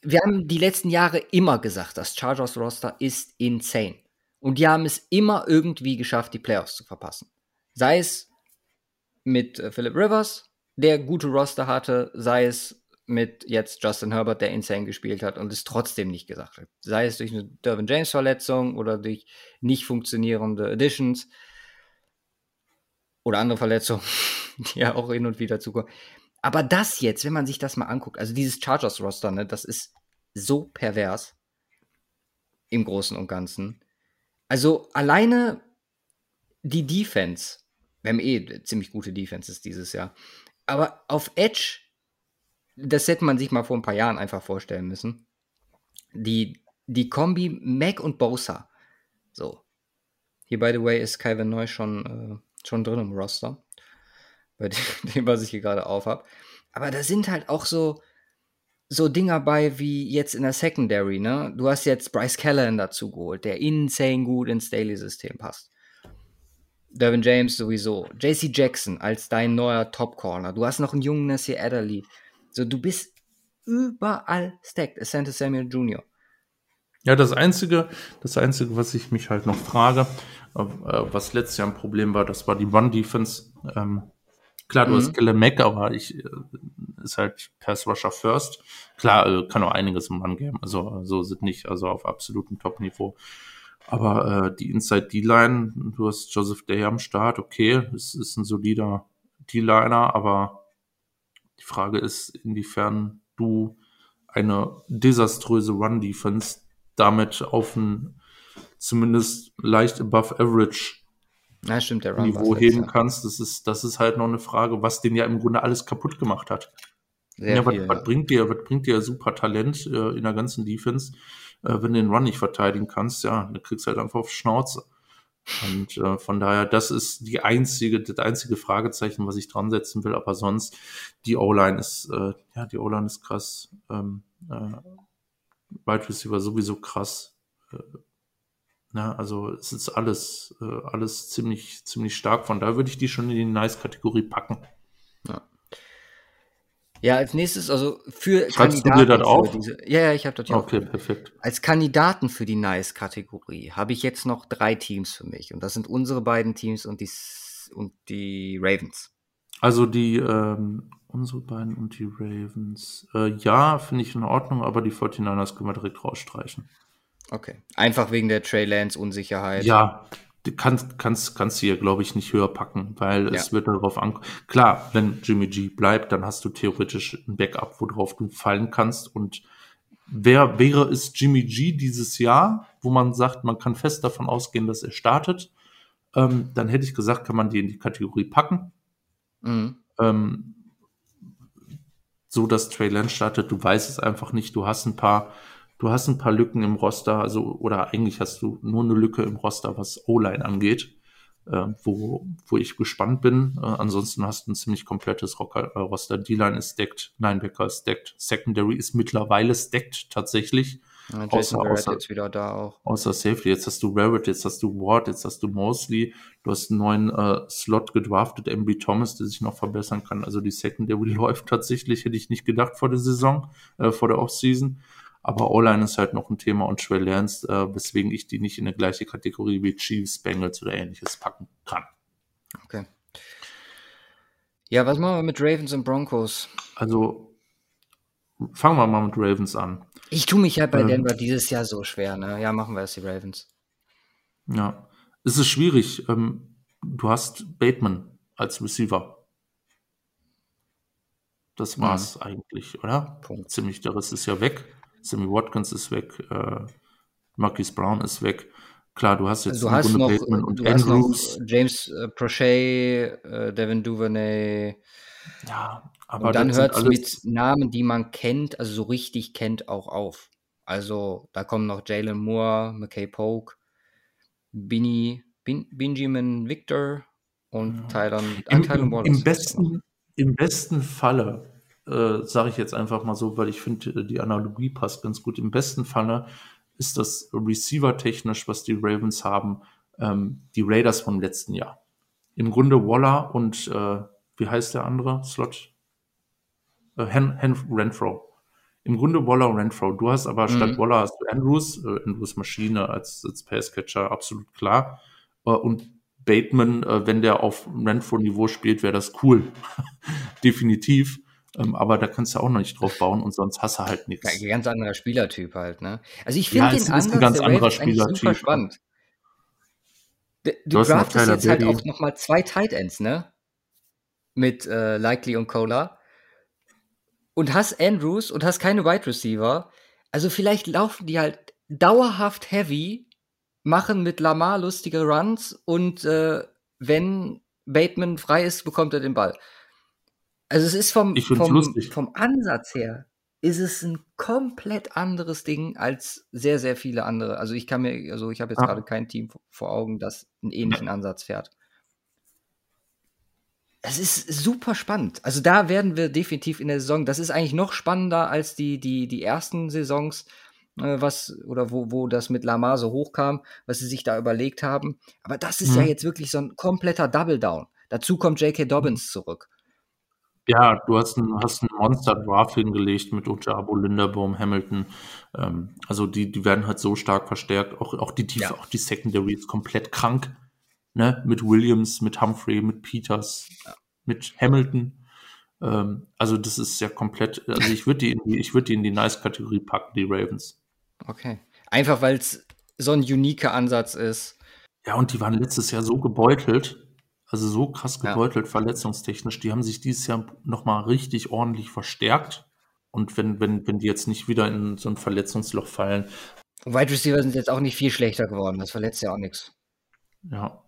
wir haben die letzten Jahre immer gesagt, das Chargers Roster ist insane. Und die haben es immer irgendwie geschafft, die Playoffs zu verpassen. Sei es mit äh, Philip Rivers, der gute Roster hatte, sei es mit jetzt Justin Herbert, der insane gespielt hat und es trotzdem nicht gesagt hat. Sei es durch eine Dervin James Verletzung oder durch nicht funktionierende Additions. Oder andere Verletzungen, die ja auch hin und wieder zukommen. Aber das jetzt, wenn man sich das mal anguckt, also dieses Chargers-Roster, ne, das ist so pervers im Großen und Ganzen. Also alleine die Defense, wir haben eh ziemlich gute Defenses dieses Jahr, aber auf Edge, das hätte man sich mal vor ein paar Jahren einfach vorstellen müssen. Die, die Kombi Mac und Bosa. So. Hier, by the way, ist Calvin Neu schon, äh, schon drin im Roster. Bei dem, was ich hier gerade aufhab. Aber da sind halt auch so, so Dinger bei wie jetzt in der Secondary, ne? Du hast jetzt Bryce Callahan dazu geholt, der insane gut ins Daily-System passt. Dervin James sowieso. JC Jackson als dein neuer Top-Corner. Du hast noch einen jungen Nasir Adderley. So, du bist überall stacked. Asante Samuel Jr. Ja, das Einzige, das Einzige, was ich mich halt noch frage, was letztes Jahr ein Problem war, das war die Run-Defense. Ähm, klar, du mhm. hast Kelle Mack, aber ich, äh, ist halt Pass Rusher First. Klar, äh, kann auch einiges im Run geben, also so sind nicht, also auf absolutem Top-Niveau. Aber äh, die Inside D-Line, du hast Joseph Day am Start, okay, es ist ein solider D-Liner, aber die Frage ist, inwiefern du eine desaströse Run-Defense damit auf ein zumindest leicht above average ja, stimmt, der Niveau heben kannst. Das ist, das ist halt noch eine Frage, was den ja im Grunde alles kaputt gemacht hat. Sehr ja, viel, was, was bringt dir, was bringt dir super Talent äh, in der ganzen Defense, äh, wenn du den Run nicht verteidigen kannst? Ja, dann kriegst du halt einfach auf Schnauze. Und äh, von daher, das ist die einzige, das einzige Fragezeichen, was ich dran setzen will. Aber sonst, die O-Line ist, äh, ja, die O-Line ist krass. Ähm, äh, Wide Receiver sowieso krass. Äh, na, also es ist alles, äh, alles ziemlich, ziemlich stark. Von daher würde ich die schon in die Nice-Kategorie packen. Ja. Ja, als nächstes, also für Schreibst Kandidaten. Du dir das auf? Diese, ja, ja, ich habe das ja Okay, auch. perfekt. Als Kandidaten für die Nice-Kategorie habe ich jetzt noch drei Teams für mich. Und das sind unsere beiden Teams und die, und die Ravens. Also die, ähm, unsere beiden und die Ravens. Äh, ja, finde ich in Ordnung, aber die 49ers können wir direkt rausstreichen. Okay. Einfach wegen der Trey Lance Unsicherheit. Ja, du kannst, kannst, kannst du hier, glaube ich, nicht höher packen, weil ja. es wird darauf ankommen. Klar, wenn Jimmy G bleibt, dann hast du theoretisch ein Backup, worauf du fallen kannst. Und wer wäre es Jimmy G dieses Jahr, wo man sagt, man kann fest davon ausgehen, dass er startet, ähm, dann hätte ich gesagt, kann man die in die Kategorie packen. Mhm. Ähm, so dass Trey Lance startet, du weißt es einfach nicht, du hast ein paar Du hast ein paar Lücken im Roster, also oder eigentlich hast du nur eine Lücke im Roster, was O-Line angeht, äh, wo, wo ich gespannt bin. Äh, ansonsten hast du ein ziemlich komplettes Rocker, äh, Roster. D-Line ist stacked, Linebacker ist stacked, Secondary ist mittlerweile stacked tatsächlich. Ja, Jason außer, außer, jetzt wieder da auch. Außer Safety. Jetzt hast du Barrett, jetzt hast du Ward, jetzt hast du Mosley. Du hast einen neuen äh, Slot gedraftet, Embry Thomas, der sich noch verbessern kann. Also die Secondary läuft tatsächlich, hätte ich nicht gedacht vor der Saison, äh, vor der Offseason. Aber O-Line ist halt noch ein Thema und Trey Lance, äh, weswegen ich die nicht in eine gleiche Kategorie wie Chiefs, Bengals oder ähnliches packen kann. Okay. Ja, was machen wir mit Ravens und Broncos? Also, fangen wir mal mit Ravens an. Ich tue mich ja bei ähm, Denver dieses Jahr so schwer, ne? Ja, machen wir es, die Ravens. Ja, es ist schwierig. Ähm, du hast Bateman als Receiver. Das war's mhm. eigentlich, oder? Punkt. Ziemlich, der Rest ist ja weg. Sammy Watkins ist weg, äh, Marquis Brown ist weg. Klar, du hast jetzt du hast noch, Bateman und Andrews. James äh, Prochet, äh, Devin Duvernay. Ja, aber und dann hört es mit Namen, die man kennt, also so richtig kennt, auch auf. Also da kommen noch Jalen Moore, McKay Polk, Binny, Bin, Benjamin Victor und ja. Tyler, Im, Tyler. Im besten, Im besten Falle äh, sage ich jetzt einfach mal so, weil ich finde, äh, die Analogie passt ganz gut. Im besten Falle ist das Receiver-technisch, was die Ravens haben, ähm, die Raiders vom letzten Jahr. Im Grunde Waller und äh, wie heißt der andere Slot? Äh, Hen, Hen Renfro. Im Grunde Waller und Renfro. Du hast aber mhm. statt Waller hast du Andrews, äh, Andrews Maschine als, als Passcatcher, absolut klar. Äh, und Bateman, äh, wenn der auf Renfro-Niveau spielt, wäre das cool. Definitiv. Ähm, aber da kannst du auch noch nicht drauf bauen und sonst hast du halt nichts. Ja, ganz anderer Spielertyp halt, ne? Also ich finde ja, den Ansatz ein ganz anderer Spielertyp. super spannend. Du, du draftest jetzt halt auch nochmal zwei Tight Ends, ne? Mit äh, Likely und Cola. Und hast Andrews und hast keine Wide Receiver. Also vielleicht laufen die halt dauerhaft heavy, machen mit Lamar lustige Runs und äh, wenn Bateman frei ist, bekommt er den Ball. Also es ist vom, vom, vom Ansatz her ist es ein komplett anderes Ding als sehr, sehr viele andere. Also ich kann mir, also ich habe jetzt ah. gerade kein Team vor Augen, das einen ähnlichen. Ansatz fährt. Es ist super spannend. Also da werden wir definitiv in der Saison, das ist eigentlich noch spannender als die, die, die ersten Saisons, äh, was, oder wo, wo das mit Lamar so hochkam, was sie sich da überlegt haben. Aber das ist mhm. ja jetzt wirklich so ein kompletter Double Down. Dazu kommt J.K. Dobbins zurück. Ja, du hast ein, hast ein Monster-Draft hingelegt mit Ojabo, Linderbaum, Hamilton. Ähm, also die, die werden halt so stark verstärkt. Auch, auch die Tiefe, ja. auch die Secondary ist komplett krank. Ne? Mit Williams, mit Humphrey, mit Peters, ja. mit Hamilton. Ähm, also das ist ja komplett, also ich würde die, in die, ich die in die Nice-Kategorie packen, die Ravens. Okay. Einfach weil es so ein uniker Ansatz ist. Ja, und die waren letztes Jahr so gebeutelt also so krass gebeutelt, ja. verletzungstechnisch. Die haben sich dieses Jahr nochmal richtig ordentlich verstärkt. Und wenn, wenn, wenn die jetzt nicht wieder in so ein Verletzungsloch fallen. Wide Receiver sind jetzt auch nicht viel schlechter geworden. Das verletzt ja auch nichts. Ja.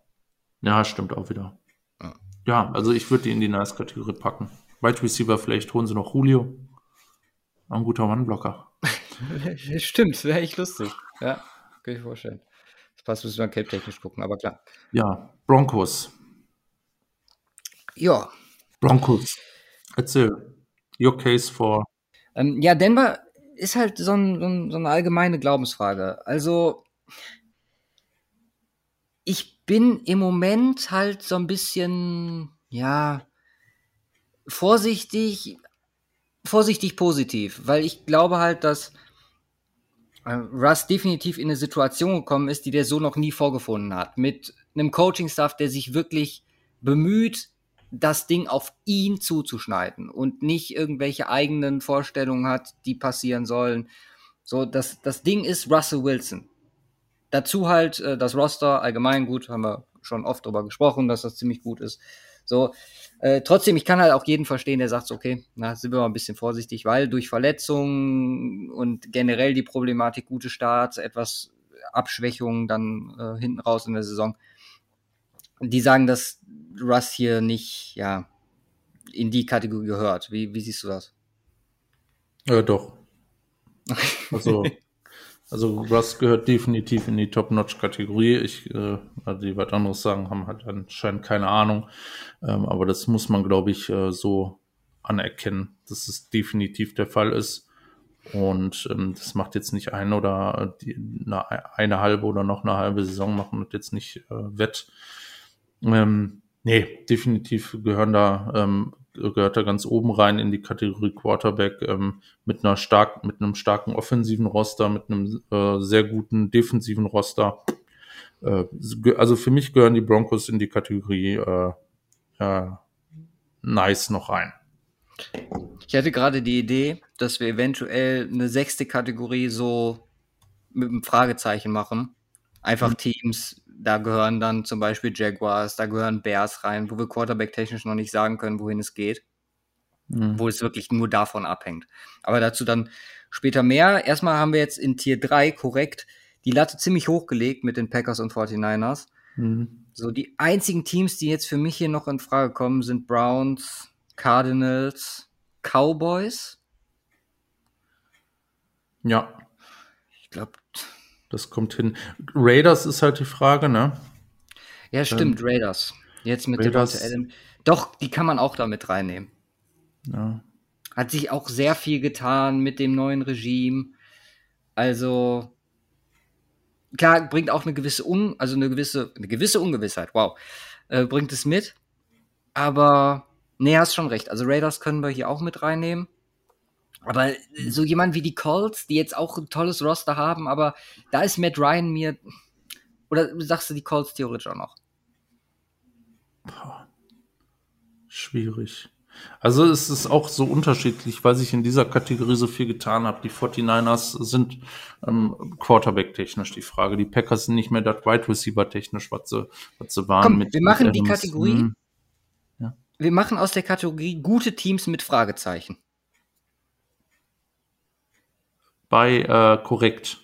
Ja, stimmt auch wieder. Ja, ja also ich würde die in die Nice-Kategorie packen. Wide Receiver, vielleicht holen sie noch Julio. Ein guter One-Blocker. stimmt, wäre echt lustig. Ja, kann ich vorstellen. Das passt, müssen wir cape-technisch gucken, aber klar. Ja, Broncos. Ja. Broncos. Erzähl. Your case for. Ähm, ja, Denver ist halt so, ein, so, ein, so eine allgemeine Glaubensfrage. Also, ich bin im Moment halt so ein bisschen, ja, vorsichtig, vorsichtig positiv, weil ich glaube halt, dass äh, Russ definitiv in eine Situation gekommen ist, die der so noch nie vorgefunden hat. Mit einem Coaching-Staff, der sich wirklich bemüht, das Ding auf ihn zuzuschneiden und nicht irgendwelche eigenen Vorstellungen hat, die passieren sollen. So, das, das Ding ist Russell Wilson. Dazu halt äh, das Roster allgemein gut, haben wir schon oft drüber gesprochen, dass das ziemlich gut ist. So, äh, trotzdem, ich kann halt auch jeden verstehen, der sagt, okay, na, sind wir mal ein bisschen vorsichtig, weil durch Verletzungen und generell die Problematik gute Starts, etwas Abschwächung dann äh, hinten raus in der Saison, die sagen, dass Russ hier nicht, ja, in die Kategorie gehört. Wie, wie siehst du das? Ja, doch. Also, also Russ gehört definitiv in die Top-Notch-Kategorie. Ich, äh, also die was anderes sagen, haben halt anscheinend keine Ahnung. Ähm, aber das muss man, glaube ich, äh, so anerkennen, dass es definitiv der Fall ist. Und ähm, das macht jetzt nicht ein oder die, eine, eine halbe oder noch eine halbe Saison machen und jetzt nicht äh, wett. Ähm, nee, definitiv gehören da, ähm, gehört da ganz oben rein in die Kategorie Quarterback ähm, mit einer stark, mit einem starken offensiven Roster, mit einem äh, sehr guten defensiven Roster. Äh, also für mich gehören die Broncos in die Kategorie äh, äh, nice noch rein. Ich hatte gerade die Idee, dass wir eventuell eine sechste Kategorie so mit einem Fragezeichen machen. Einfach mhm. Teams, da gehören dann zum Beispiel Jaguars, da gehören Bears rein, wo wir Quarterback-technisch noch nicht sagen können, wohin es geht. Mhm. Wo es wirklich nur davon abhängt. Aber dazu dann später mehr. Erstmal haben wir jetzt in Tier 3 korrekt die Latte ziemlich hochgelegt mit den Packers und 49ers. Mhm. So, die einzigen Teams, die jetzt für mich hier noch in Frage kommen, sind Browns, Cardinals, Cowboys. Ja. Ich glaube, das kommt hin. Raiders ist halt die Frage, ne? Ja, stimmt, ähm, Raiders. Jetzt mit Raiders. Adam. Doch, die kann man auch damit reinnehmen. Ja. Hat sich auch sehr viel getan mit dem neuen Regime. Also, klar, bringt auch eine gewisse Un also eine gewisse, eine gewisse Ungewissheit, wow, äh, bringt es mit. Aber, nee, hast schon recht. Also Raiders können wir hier auch mit reinnehmen. Aber so jemand wie die Colts, die jetzt auch ein tolles Roster haben, aber da ist Matt Ryan mir. Oder sagst du die Colts theoretisch auch noch? Boah. Schwierig. Also es ist auch so unterschiedlich, weil sich in dieser Kategorie so viel getan hat. Die 49ers sind ähm, Quarterback-technisch die Frage. Die Packers sind nicht mehr das Wide Receiver-technisch, was sie, was sie waren. Komm, mit wir machen mit die. Kategorie. Hm, Wir machen aus der Kategorie gute Teams mit Fragezeichen. Bei äh, korrekt.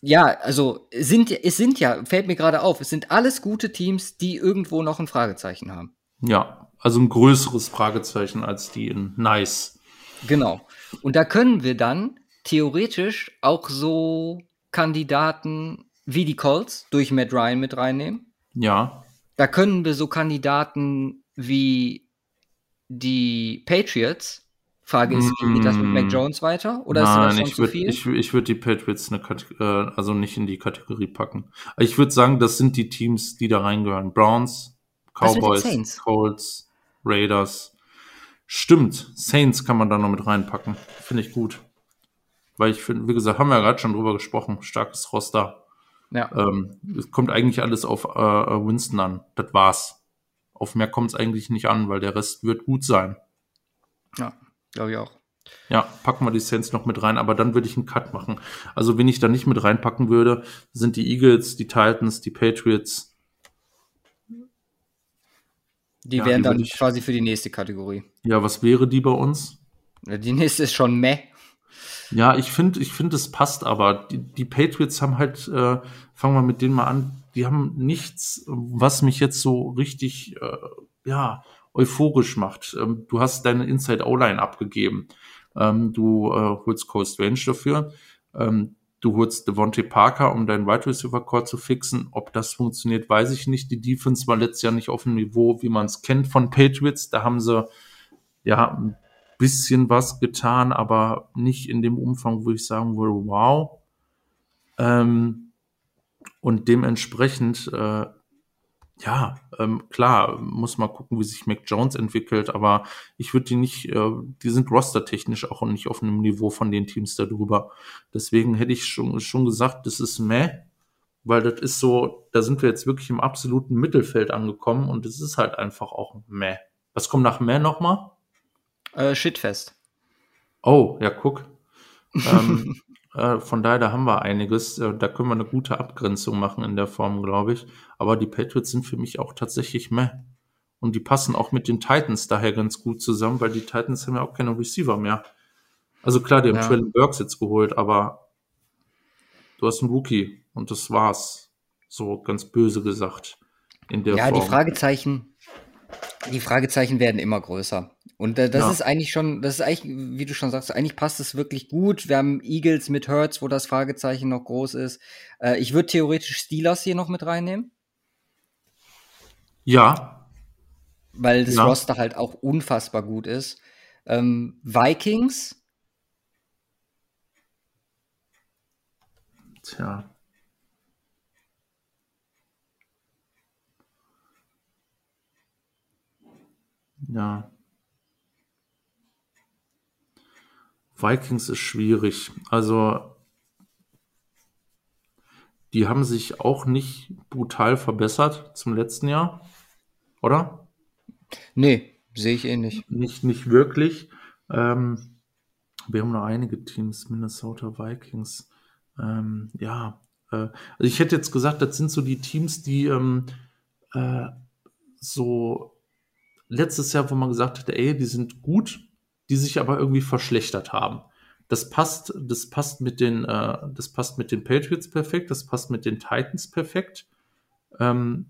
Ja, also sind, es sind ja, fällt mir gerade auf, es sind alles gute Teams, die irgendwo noch ein Fragezeichen haben. Ja, also ein größeres Fragezeichen als die in Nice. Genau. Und da können wir dann theoretisch auch so Kandidaten wie die Colts durch Matt Ryan mit reinnehmen. Ja, Da können wir so Kandidaten wie die Patriots. Frage ist, wie geht das mit Mm. Mac Jones weiter? Oder ist das Nein, schon ich zu würde viel? ich, ich würd die Patriots eine äh, also nicht in die Kategorie packen. Ich würde sagen, das sind die Teams, die da reingehören. Browns, Cowboys? Colts, Raiders. Stimmt, Saints kann man da noch mit reinpacken. Finde ich gut. Weil ich finde, wie gesagt, haben wir ja gerade schon drüber gesprochen. Starkes Roster. ja. Ähm, es kommt eigentlich alles auf äh, Winston an. Das war's. Auf mehr kommt es eigentlich nicht an, weil der Rest wird gut sein. ja, glaube ich auch. Ja, packen wir die Saints noch mit rein, aber dann würde ich einen Cut machen. Also, wen ich da nicht mit reinpacken würde, sind die Eagles, die Titans, die Patriots. Die Ja, wären dann ich- quasi für die nächste Kategorie. Ja, was wäre die bei uns? Die nächste ist schon meh. Ja, ich finde, ich finde, es passt aber. Die, die Patriots haben halt, äh, fangen wir mit denen mal an, die haben nichts, was mich jetzt so richtig, äh, ja, euphorisch macht. Ähm, du hast deine Inside O-Line abgegeben. Ähm, du äh, holst Cole Strange dafür. Ähm, du holst Devontae Parker, um deinen Wide Receiver Core zu fixen. Ob das funktioniert, weiß ich nicht. Die Defense war letztes Jahr nicht auf dem Niveau, wie man es kennt von Patriots. Da haben sie ja ein bisschen was getan, aber nicht in dem Umfang, wo ich sagen würde, wow. Ähm, und dementsprechend, äh, ja, ähm, klar, muss mal gucken, wie sich Mac Jones entwickelt, aber ich würde die nicht, äh, die sind rostertechnisch auch nicht auf einem Niveau von den Teams darüber. Deswegen hätte ich schon, schon gesagt, das ist meh, weil das ist so, da sind wir jetzt wirklich im absoluten Mittelfeld angekommen und es ist halt einfach auch meh. Was kommt nach meh nochmal? Äh, Shitfest. Oh, ja, guck. ähm, äh, von daher, da haben wir einiges. Äh, da können wir eine gute Abgrenzung machen in der Form, glaube ich. Aber die Patriots sind für mich auch tatsächlich meh. Und die passen auch mit den Titans daher ganz gut zusammen, weil die Titans haben ja auch keine Receiver mehr. Also klar, die haben Ja. Traylon Burks jetzt geholt, aber du hast einen Rookie und das war's. So ganz böse gesagt. In der Ja, Form. die Fragezeichen, die Fragezeichen werden immer größer. Und das Ja. ist eigentlich schon, das ist eigentlich, wie du schon sagst, eigentlich passt es wirklich gut. Wir haben Eagles mit Hurts, wo das Fragezeichen noch groß ist. Äh, ich würde theoretisch Steelers hier noch mit reinnehmen, Ja, weil das Ja. Roster halt auch unfassbar gut ist. Ähm, Vikings, tja. Ja. Vikings ist schwierig. Also, die haben sich auch nicht brutal verbessert zum letzten Jahr, oder? nee, sehe ich ähnlich. Nicht, nicht wirklich. Ähm, wir haben noch einige Teams, Minnesota Vikings. Ähm, ja, äh, also ich hätte jetzt gesagt, das sind so die Teams, die ähm, äh, so letztes Jahr, wo man gesagt hat, ey, die sind gut, die sich aber irgendwie verschlechtert haben. Das passt, das passt mit den, äh, das passt mit den Patriots perfekt, das passt mit den Titans perfekt. Ähm,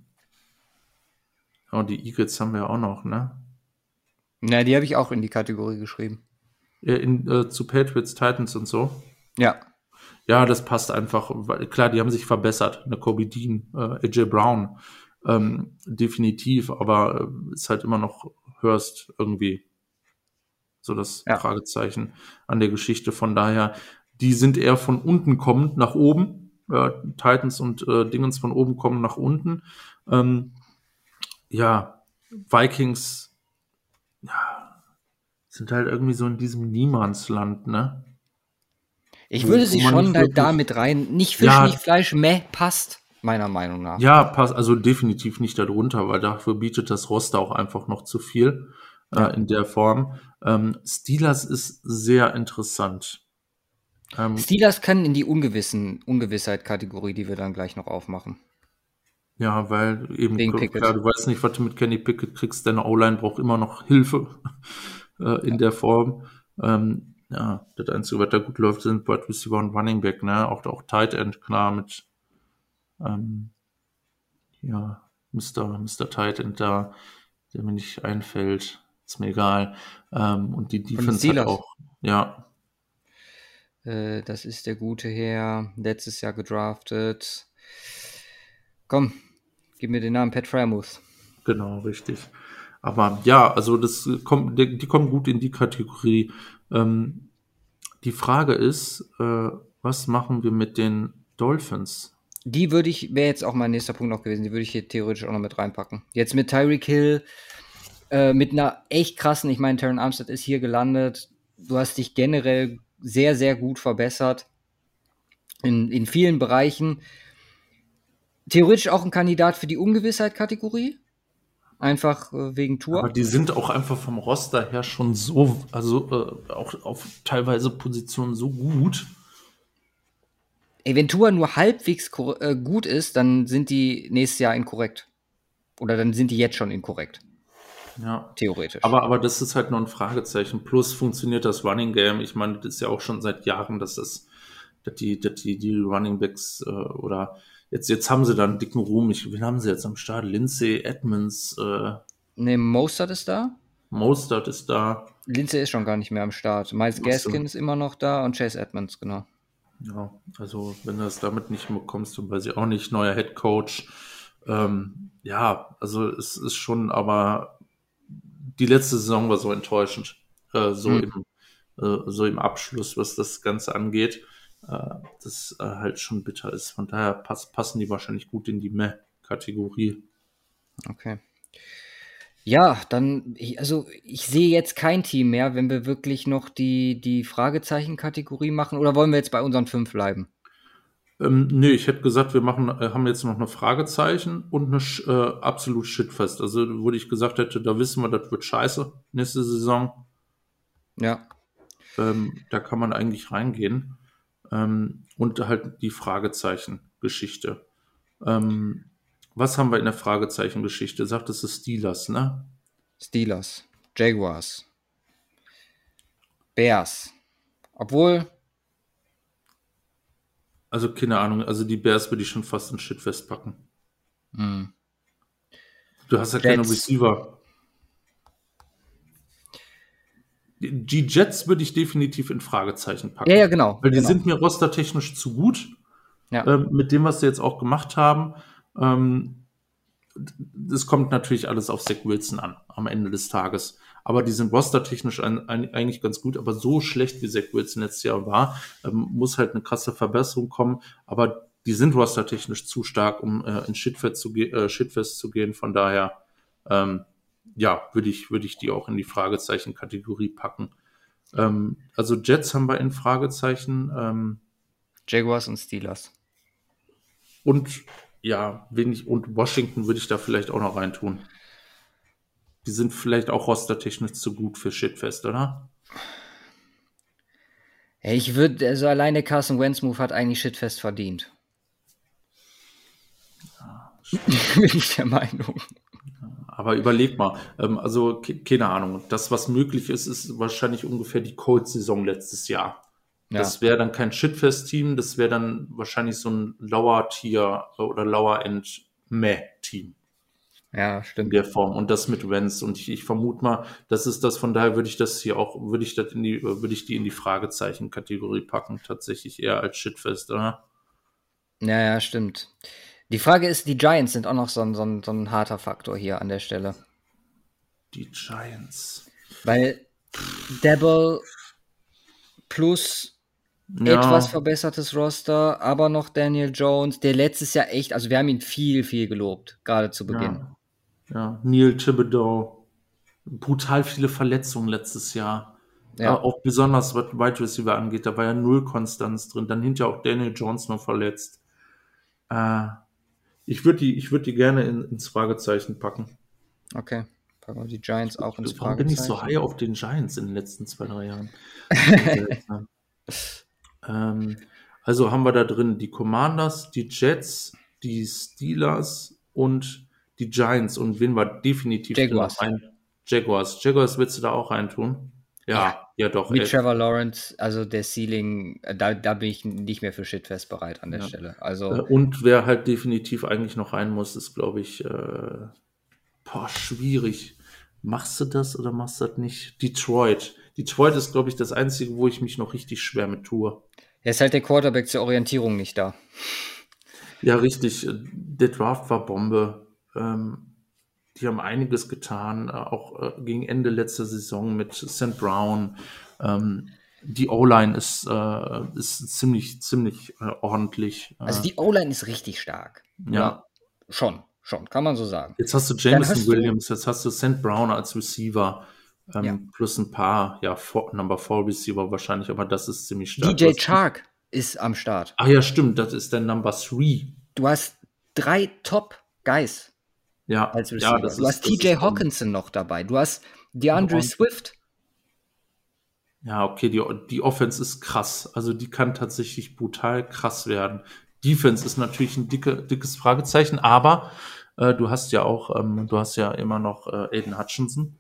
oh, die Eagles haben wir auch noch, ne? Na, die habe ich auch in die Kategorie geschrieben. In, äh, zu Patriots, Titans und so. Ja, Ja, das passt einfach. Weil, klar, die haben sich verbessert. Eine Kobe Dean, äh, AJ Brown, ähm, definitiv, aber äh, ist halt immer noch Hurst irgendwie so das Ja. Fragezeichen an der Geschichte. Von daher, die sind eher von unten kommend nach oben. Äh, Titans und äh, Dingens von oben kommen nach unten. Ähm, ja, Vikings, ja, sind halt irgendwie so in diesem Niemandsland, ne? ich würde sie schon wirklich- da mit rein. Nicht Fisch, Ja. nicht Fleisch, meh, passt, meiner Meinung nach. Ja, passt, also definitiv nicht darunter, weil dafür bietet das Roster auch einfach noch zu viel. Äh, in der Form. Ähm, Steelers ist sehr interessant. Ähm, Steelers können in die ungewissen Ungewissheit-Kategorie, die wir dann gleich noch aufmachen. Ja, weil eben klar, du weißt nicht, was du mit Kenny Pickett kriegst. Deine O-Line braucht immer noch Hilfe äh, in ja. der Form. Ähm, ja, das Einzige, was da gut läuft, sind Wide Receiver und Running Back, ne? Auch, auch Tight End, klar, mit ähm, ja, Mr. Mr. Tight End da, der mir nicht einfällt. Ist mir egal. Ähm, und die Defense hat auch, ja. Äh, das ist der gute Herr, letztes Jahr gedraftet. Komm, gib mir den Namen Pat Fryermuth. Genau, richtig. Aber ja, also das kommt, die, die kommen gut in die Kategorie. Ähm, die Frage ist, äh, was machen wir mit den Dolphins? Die würde ich, wäre jetzt auch mein nächster Punkt noch gewesen, die würde ich hier theoretisch auch noch mit reinpacken. Jetzt mit Tyreek Hill, äh, mit einer echt krassen, ich meine, Terran Armstead ist hier gelandet. Du hast dich generell sehr, sehr gut verbessert in, in vielen Bereichen. Theoretisch auch ein Kandidat für die Ungewissheit-Kategorie. Einfach äh, wegen Tour. Aber die sind auch einfach vom Roster her schon so, also äh, auch auf teilweise Positionen so gut. Ey, wenn Tour nur halbwegs äh, gut ist, dann sind die nächstes Jahr inkorrekt. Oder dann sind die jetzt schon inkorrekt. Ja. Theoretisch. Aber, aber das ist halt nur ein Fragezeichen. Plus funktioniert das Running Game. Ich meine, das ist ja auch schon seit Jahren, dass das, dass die, dass die, die Running Backs äh, oder Jetzt, jetzt haben sie dann einen dicken Ruhm. Ich, wen haben sie jetzt am Start? Lindsay, Edmonds. Äh, ne, Mostert ist da. Mostert ist da. Lindsay ist schon gar nicht mehr am Start. Miles Gaskin ist immer noch da und Chase Edmonds, genau. Ja, also wenn du das damit nicht bekommst, dann weiß ich auch nicht. Neuer Head Coach. Ähm, ja, also es ist schon, aber die letzte Saison war so enttäuschend. Äh, so, hm. im, äh, so im Abschluss, was das Ganze angeht äh, das äh, halt schon bitter ist. Von daher pass, passen die wahrscheinlich gut in die Meh-Kategorie. Okay. Ja, dann, also ich sehe jetzt kein Team mehr, wenn wir wirklich noch die, die Fragezeichen-Kategorie machen. Oder wollen wir jetzt bei unseren fünf bleiben? Ähm, nee, ich hätte gesagt, wir machen, äh, haben jetzt noch eine Fragezeichen und eine äh, absolut Shitfest. Also, wo ich gesagt hätte, da wissen wir, das wird scheiße nächste Saison. Ja. Ähm, da kann man eigentlich reingehen. Ähm, und halt die Fragezeichen-Geschichte. Ähm, was haben wir in der Fragezeichen-Geschichte? Sagt es Steelers, ne? Steelers, Jaguars, Bears. Obwohl. Also keine Ahnung, also die Bears würde ich schon fast in Shit festpacken. Mm. Du hast ja Jets. keine Receiver. Die Jets würde ich definitiv in Fragezeichen packen. Ja, ja, genau. Weil die genau. sind mir rostertechnisch zu gut. Ja. Ähm, mit dem, was sie jetzt auch gemacht haben. Ähm, das kommt natürlich alles auf Zach Wilson an, am Ende des Tages. Aber die sind rostertechnisch ein, ein, eigentlich ganz gut. Aber so schlecht wie Zach Wilson letztes Jahr war, ähm, muss halt eine krasse Verbesserung kommen. Aber die sind rostertechnisch zu stark, um äh, in Shitfest zu, äh, Shitfest zu gehen. Von daher, ähm, ja, würde ich, würde ich die auch in die Fragezeichen-Kategorie packen. Ähm, also Jets haben wir in Fragezeichen. Ähm, Jaguars und Steelers. Und ja, wenig, und Washington würde ich da vielleicht auch noch reintun. Die sind vielleicht auch rostertechnisch zu gut für Shitfest, oder? Ich würde, also alleine Carson Wentz Move hat eigentlich Shitfest verdient. Ja, Bin ich der Meinung. Aber überleg mal, ähm, also keine Ahnung, das, was möglich ist, ist wahrscheinlich ungefähr die Colts-Saison letztes Jahr. Ja. Das wäre dann kein Shitfest-Team, das wäre dann wahrscheinlich so ein Lower-Tier oder Lower-End-Meh-Team. Ja, stimmt. In der Form. Und das mit Wenz. Und ich, ich vermute mal, das ist das, von daher würde ich das hier auch, würde ich das in die, würde ich die in die Fragezeichen-Kategorie packen, tatsächlich eher als Shitfest, oder? Ja, ja, stimmt. Die Frage ist, die Giants sind auch noch so ein, so ein, so ein harter Faktor hier an der Stelle. Die Giants. Weil Devil plus ja. etwas verbessertes Roster, aber noch Daniel Jones, der letztes Jahr echt, also wir haben ihn viel, viel gelobt, gerade zu Beginn. Ja, ja. Neil Thibodeau, brutal viele Verletzungen letztes Jahr. Ja. auch besonders was Wide Receiver angeht, da war ja null Konstanz drin. Dann hinterher auch Daniel Jones noch verletzt. Äh, ich würde die, ich würde die gerne in, ins Fragezeichen packen. Okay, Packen wir die Giants auch ins Warum bin ich so Fragezeichen. high auf den Giants in den letzten zwei, drei Jahren? ähm, also haben wir da drin die Commanders, die Jets, die Steelers und die Giants. Und wen wir definitiv Jaguars. rein? Jaguars. Jaguars willst du da auch reintun? Ja, ja, doch. Mit ey. Trevor Lawrence, also der Ceiling, äh, da, da bin ich nicht mehr für Shitfest bereit an der Ja. Stelle. Äh, Also, Und wer halt definitiv eigentlich noch rein muss, ist, glaube ich, äh, boah, schwierig. Machst du das oder machst du das nicht? Detroit. Detroit ist, glaube ich, das Einzige, wo ich mich noch richtig schwer mit tue. er ist halt der Quarterback zur Orientierung nicht da. Ja, richtig. Der Draft war Bombe. Ähm, die haben einiges getan, äh, auch äh, gegen Ende letzter Saison mit St. Brown. Ähm, die O-Line ist, äh, ist ziemlich, ziemlich äh, ordentlich. Äh, Also die O-Line ist richtig stark. ja. Schon, schon, kann man so sagen. Jetzt hast du Jameson hast du- Williams, jetzt hast du St. Brown als Receiver, ähm, Ja. plus ein paar, ja, four, Number 4 Receiver wahrscheinlich, aber das ist ziemlich stark. DJ Chark ist am Start. Ach ja, stimmt, das ist der Number 3. Du hast drei Top-Guys Ja, als ja, das du ist, hast TJ Hawkinson noch dabei. Du hast DeAndre. Swift. Ja, okay, die, die Offense ist krass. Also die kann tatsächlich brutal krass werden. Defense ist natürlich ein dicke, dickes Fragezeichen, aber äh, du hast ja auch, ähm, du hast ja immer noch äh, Aiden Hutchinson.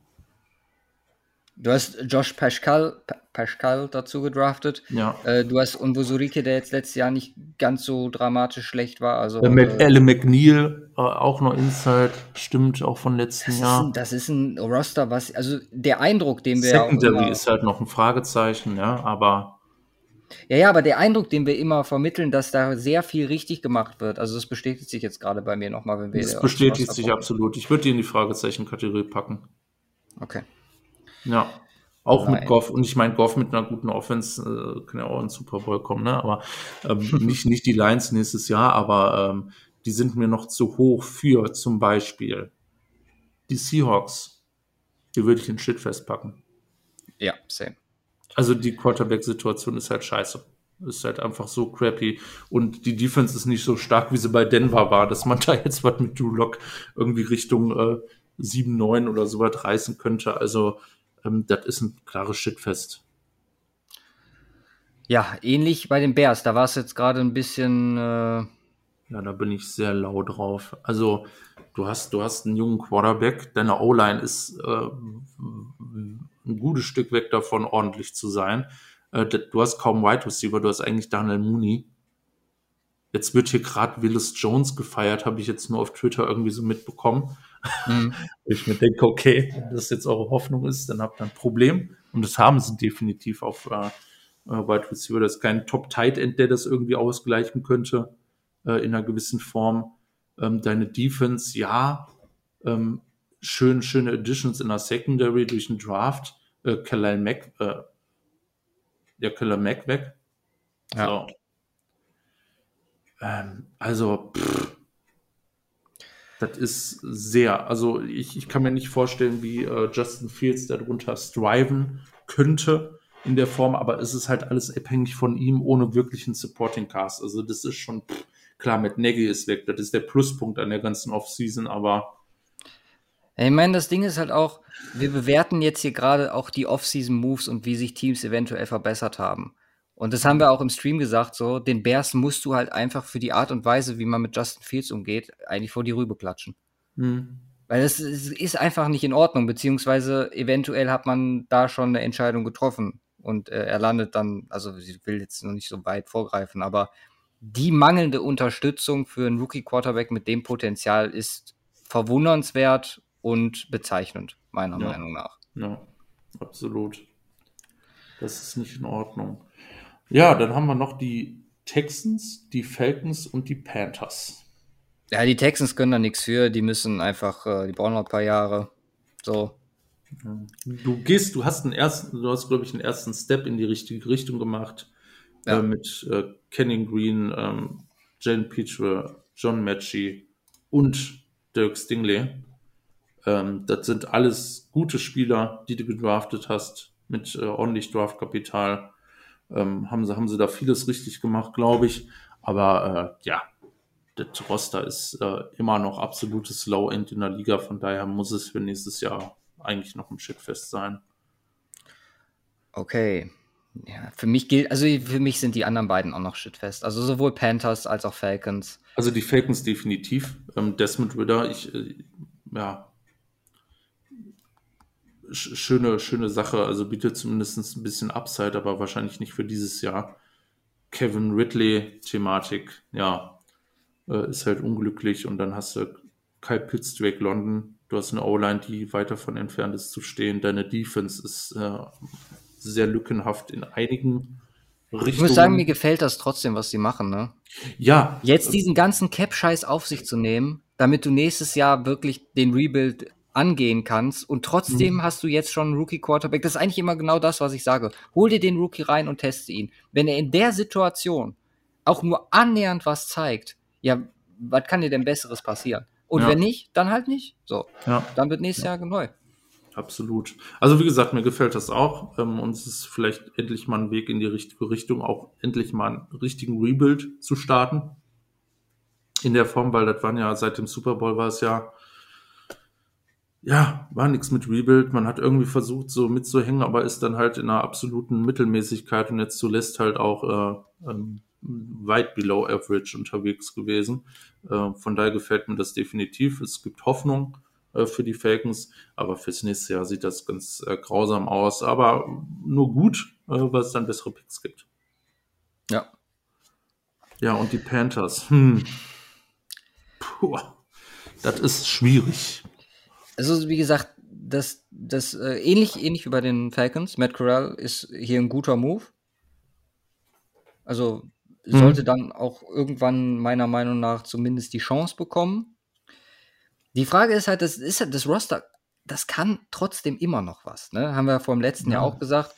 Du hast Josh Pascal, Pa- Pascal dazu gedraftet. Ja. Äh, du hast Unbusurike, der jetzt letztes Jahr nicht ganz so dramatisch schlecht war. Also, Äh, Mac, äh, Alan McNeil, äh, auch noch Inside, stimmt, auch von letzten das, ist Jahr. ein, das ist ein Roster, was, also der Eindruck, den wir Secondary immer, ist halt noch ein Fragezeichen, ja, aber ja, ja, aber der Eindruck, den wir immer vermitteln, dass da sehr viel richtig gemacht wird. Also das bestätigt sich jetzt gerade bei mir nochmal, wenn wir das bestätigt sich absolut. Ich würde die in die Fragezeichen-Kategorie packen. Okay. Ja. Auch Nein. mit Goff. Und ich meine, Goff mit einer guten Offense äh, kann ja auch in den Super Bowl kommen, ne? Aber ähm, nicht, nicht die Lions nächstes Jahr, aber ähm, die sind mir noch zu hoch für zum Beispiel die Seahawks. Die würde ich in Shitfest packen. Ja, same. Also die Quarterback-Situation ist halt scheiße. Ist halt einfach so crappy. Und die Defense ist nicht so stark, wie sie bei Denver war, dass man da jetzt was mit Drew Lock irgendwie Richtung äh, 7-9 oder so was reißen könnte. Also ähm, das ist ein klares Shitfest. Ja, ähnlich bei den Bears. Da war es jetzt gerade ein bisschen. Äh, Ja, da bin ich sehr lau drauf. Also du hast, du hast einen jungen Quarterback, deine O-Line ist äh, ein gutes Stück weg davon, ordentlich zu sein. Äh, du hast kaum Wide Receiver, du hast eigentlich Daniel Mooney. Jetzt wird hier gerade Willis Jones gefeiert, habe ich jetzt nur auf Twitter irgendwie so mitbekommen. Mh. Wo ich mir denke, okay, wenn das jetzt eure Hoffnung ist, dann habt ihr ein Problem. Und das haben sie definitiv auf äh, äh, Wide Receiver. Das ist kein Top-Tight End, der das irgendwie ausgleichen könnte äh, in einer gewissen Form. Ähm, deine Defense, ja, ähm, schön, schöne Additions in der Secondary durch den Draft. Äh, Khalil Mack, äh, ja, Khalil Mack weg. Ja. So. Ähm, also, pff, das ist sehr, also ich, ich kann mir nicht vorstellen, wie äh, Justin Fields darunter striven könnte in der Form, aber es ist halt alles abhängig von ihm ohne wirklichen Supporting Cast. Also das ist schon, pff, klar, mit Nagy ist weg, das ist der Pluspunkt an der ganzen Offseason, aber Ich meine, das Ding ist halt auch, wir bewerten jetzt hier gerade auch die Off-Season-Moves und wie sich Teams eventuell verbessert haben. Und das haben wir auch im Stream gesagt, so, den Bears musst du halt einfach für die Art und Weise, wie man mit Justin Fields umgeht, eigentlich vor die Rübe klatschen. hm, Weil das ist, ist einfach nicht in Ordnung, beziehungsweise eventuell hat man da schon eine Entscheidung getroffen. Und äh, er landet dann, also ich will jetzt noch nicht so weit vorgreifen, aber die mangelnde Unterstützung für einen Rookie-Quarterback mit dem Potenzial ist verwundernswert und bezeichnend, meiner Ja. Meinung nach. ja, absolut. Das ist nicht in Ordnung. Ja, dann haben wir noch die Texans, die Falcons und die Panthers. Ja, die Texans können da nichts für, die müssen einfach, äh, die brauchen noch ein paar Jahre. So. Du gehst, du hast einen ersten, du hast, glaube ich, einen ersten Step in die richtige Richtung gemacht. Ja. Äh, mit äh, Kenning Green, ähm, Jane Petre, John Matchy und Dirk Stingley. Ähm, das sind alles gute Spieler, die du gedraftet hast, mit äh, ordentlich Draftkapital. Ähm, haben, sie, haben sie da vieles richtig gemacht, glaube ich. Aber äh, ja, das Roster ist äh, immer noch absolutes Low-End in der Liga, von daher muss es für nächstes Jahr eigentlich noch ein Shitfest sein. Okay. Ja, für mich gilt, also für mich sind die anderen beiden auch noch shitfest. Also sowohl Panthers als auch Falcons. Also die Falcons definitiv. Ähm, Desmond Ritter, ich, äh, ja, schöne, schöne Sache. Also bietet zumindest ein bisschen Upside, aber wahrscheinlich nicht für dieses Jahr. Kevin Ridley-Thematik, ja, äh, ist halt unglücklich. Und dann hast du Kyle Pitts, Drake London. Du hast eine O-Line, die weit davon entfernt ist zu stehen. Deine Defense ist äh, sehr lückenhaft in einigen Richtungen. Ich muss sagen, mir gefällt das trotzdem, was sie machen, ne? Ja. Jetzt diesen ganzen Cap-Scheiß auf sich zu nehmen, damit du nächstes Jahr wirklich den Rebuild angehen kannst und trotzdem mhm. hast du jetzt schon einen Rookie-Quarterback. Das ist eigentlich immer genau das, was ich sage. Hol dir den Rookie rein und teste ihn. Wenn er in der Situation auch nur annähernd was zeigt, ja, was kann dir denn Besseres passieren? Und ja. wenn nicht, dann halt nicht. So. Ja. Dann wird nächstes ja. Jahr neu. Absolut. Also wie gesagt, mir gefällt das auch. Ähm, und es ist vielleicht endlich mal ein Weg in die richtige Richtung, auch endlich mal einen richtigen Rebuild zu starten. In der Form, weil das waren ja seit dem Super Bowl war es ja, ja, war nichts mit Rebuild. Man hat irgendwie versucht, so mitzuhängen, aber ist dann halt in einer absoluten Mittelmäßigkeit und jetzt zuletzt halt auch äh, ähm, weit below average unterwegs gewesen. Äh, von daher gefällt mir das definitiv. Es gibt Hoffnung äh, für die Falcons. Aber fürs nächste Jahr sieht das ganz äh, grausam aus. Aber nur gut, äh, weil es dann bessere Picks gibt. Ja. Ja, und die Panthers. Hm. Puh. Das ist schwierig. Also, wie gesagt, das, das äh, ähnlich, ähnlich wie bei den Falcons. Matt Corral ist hier ein guter Move. Also sollte mhm. dann auch irgendwann meiner Meinung nach zumindest die Chance bekommen. Die Frage ist halt, das ist halt das Roster, das kann trotzdem immer noch was. Ne? Haben wir vor dem letzten ja. Jahr auch gesagt.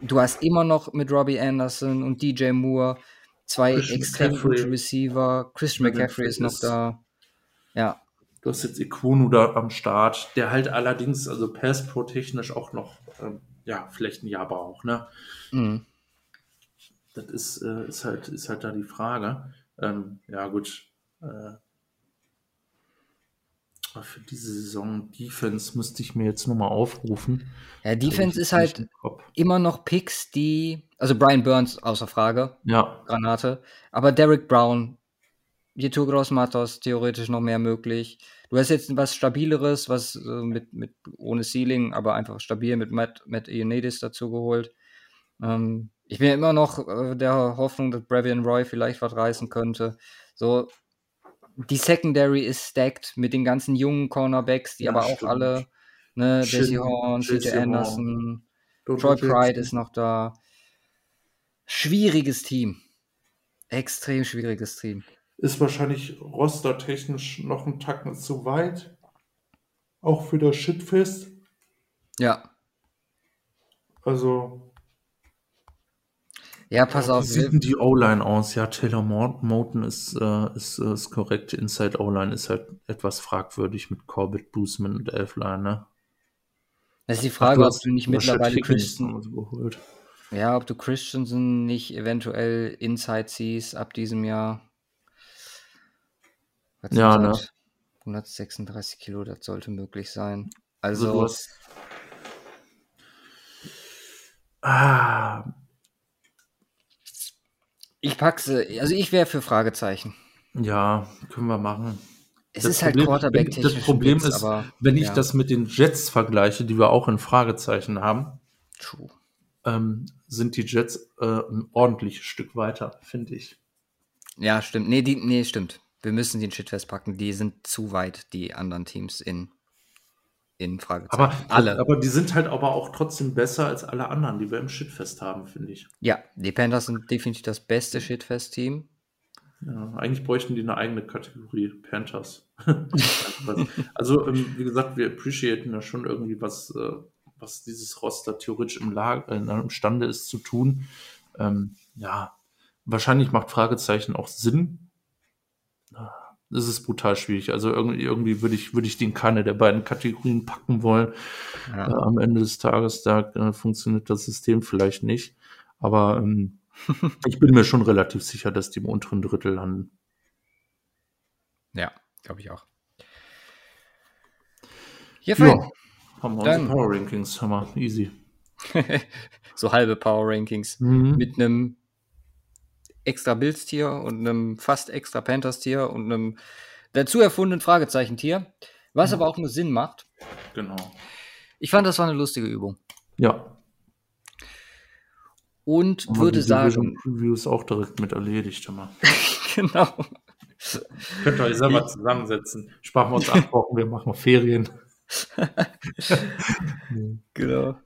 Du hast immer noch mit Robbie Anderson und DJ Moore zwei Christian extrem gute Receiver. Christian McCaffrey ist noch da. Ja. Du hast jetzt Iquonu da am Start, der halt allerdings, also Pass Pro technisch auch noch, ähm, ja, vielleicht ein Jahr braucht, ne? Mhm. Das ist, äh, ist, halt, ist halt da die Frage. Ähm, ja, gut. Äh, für diese Saison Defense müsste ich mir jetzt nochmal aufrufen. Ja, Defense ist halt immer noch Picks, die, also Brian Burns außer Frage. Ja. Granate. Aber Derek Brown, Yetur Gross Matos, theoretisch noch mehr möglich. Du hast jetzt was Stabileres, was äh, mit, mit ohne Ceiling, aber einfach stabil mit Matt, Matt Ionidis dazu geholt. Ähm, ich bin ja immer noch äh, der Hoffnung, dass Bravian Roy vielleicht was reißen könnte. So, die Secondary ist stacked mit den ganzen jungen Cornerbacks, die ja, aber stimmt. auch alle, ne, Jesse Horn, CJ Anderson, Horn. Troy Pride ist noch da. Schwieriges Team. Extrem schwieriges Team. Ist wahrscheinlich rostertechnisch noch ein Tacken zu weit. Auch für das Shitfest. Ja. Also, ja, pass auf. Wie sieht denn die O-Line aus? Ja, Taylor Moten ist, äh, ist, äh, ist korrekt. Inside O-Line ist halt etwas fragwürdig mit Corbett, Boosman und Elfline, ne? Das ist die Frage, Ach, du ob du nicht mittlerweile Christian. Ja, ob du Christensen nicht eventuell Inside siehst ab diesem Jahr. Ja, ne? 136 Kilo, das sollte möglich sein. Also. also hast... Ah, ich packse, also ich wäre für Fragezeichen. Ja, können wir machen. Es das ist halt Problem, halt quarterback Das Problem Witz, ist, aber, wenn ich ja. das mit den Jets vergleiche, die wir auch in Fragezeichen haben, ähm, sind die Jets äh, ein ordentliches Stück weiter, finde ich. Ja, stimmt. Nee, die, nee, stimmt. Wir müssen den Shit festpacken. Die sind zu weit, die anderen Teams in in Fragezeichen. Aber, alle. aber die sind halt aber auch trotzdem besser als alle anderen, die wir im Shitfest haben, finde ich. Ja, die Panthers sind definitiv das beste Shitfest-Team. Ja, eigentlich bräuchten die eine eigene Kategorie, Panthers. also, ähm, wie gesagt, wir appreciaten ja schon irgendwie, was, äh, was dieses Roster theoretisch im, Lag äh, imstande ist zu tun. Ähm, ja, wahrscheinlich macht Fragezeichen auch Sinn, das ist brutal schwierig. Also irgendwie, irgendwie würde ich, würde ich den keine der beiden Kategorien packen wollen. Ja. Äh, am Ende des Tages, da äh, funktioniert das System vielleicht nicht. Aber ähm, ich bin mir schon relativ sicher, dass die im unteren Drittel landen. Ja, glaube ich auch. Ja, fein. Ja, haben wir Dann- unsere Power Rankings, Hammer, easy. so halbe Power Rankings Mhm. mit einem extra Bildstier und einem fast extra Panthers-Tier und einem dazu erfundenen Fragezeichentier, was aber auch nur Sinn macht. Genau. Ich fand, das war eine lustige Übung Ja. und wir würde die sagen, Previews auch direkt mit erledigt, Hammer. genau. Könnt ihr euch selber zusammensetzen. Sparen wir uns acht Wochen, wir machen Ferien. Genau.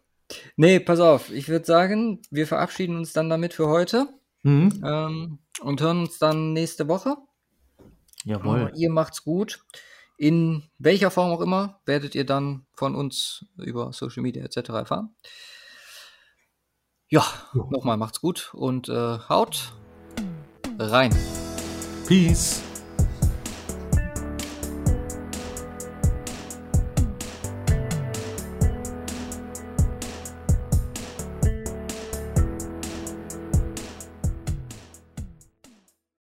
Nee, pass auf, ich würde sagen, wir verabschieden uns dann damit für heute Mhm. ähm, und hören uns dann nächste Woche. Jawohl. Ihr macht's gut. In welcher Form auch immer werdet ihr dann von uns über Social Media etc. erfahren. Ja, Ja. nochmal macht's gut und äh, haut rein. Peace.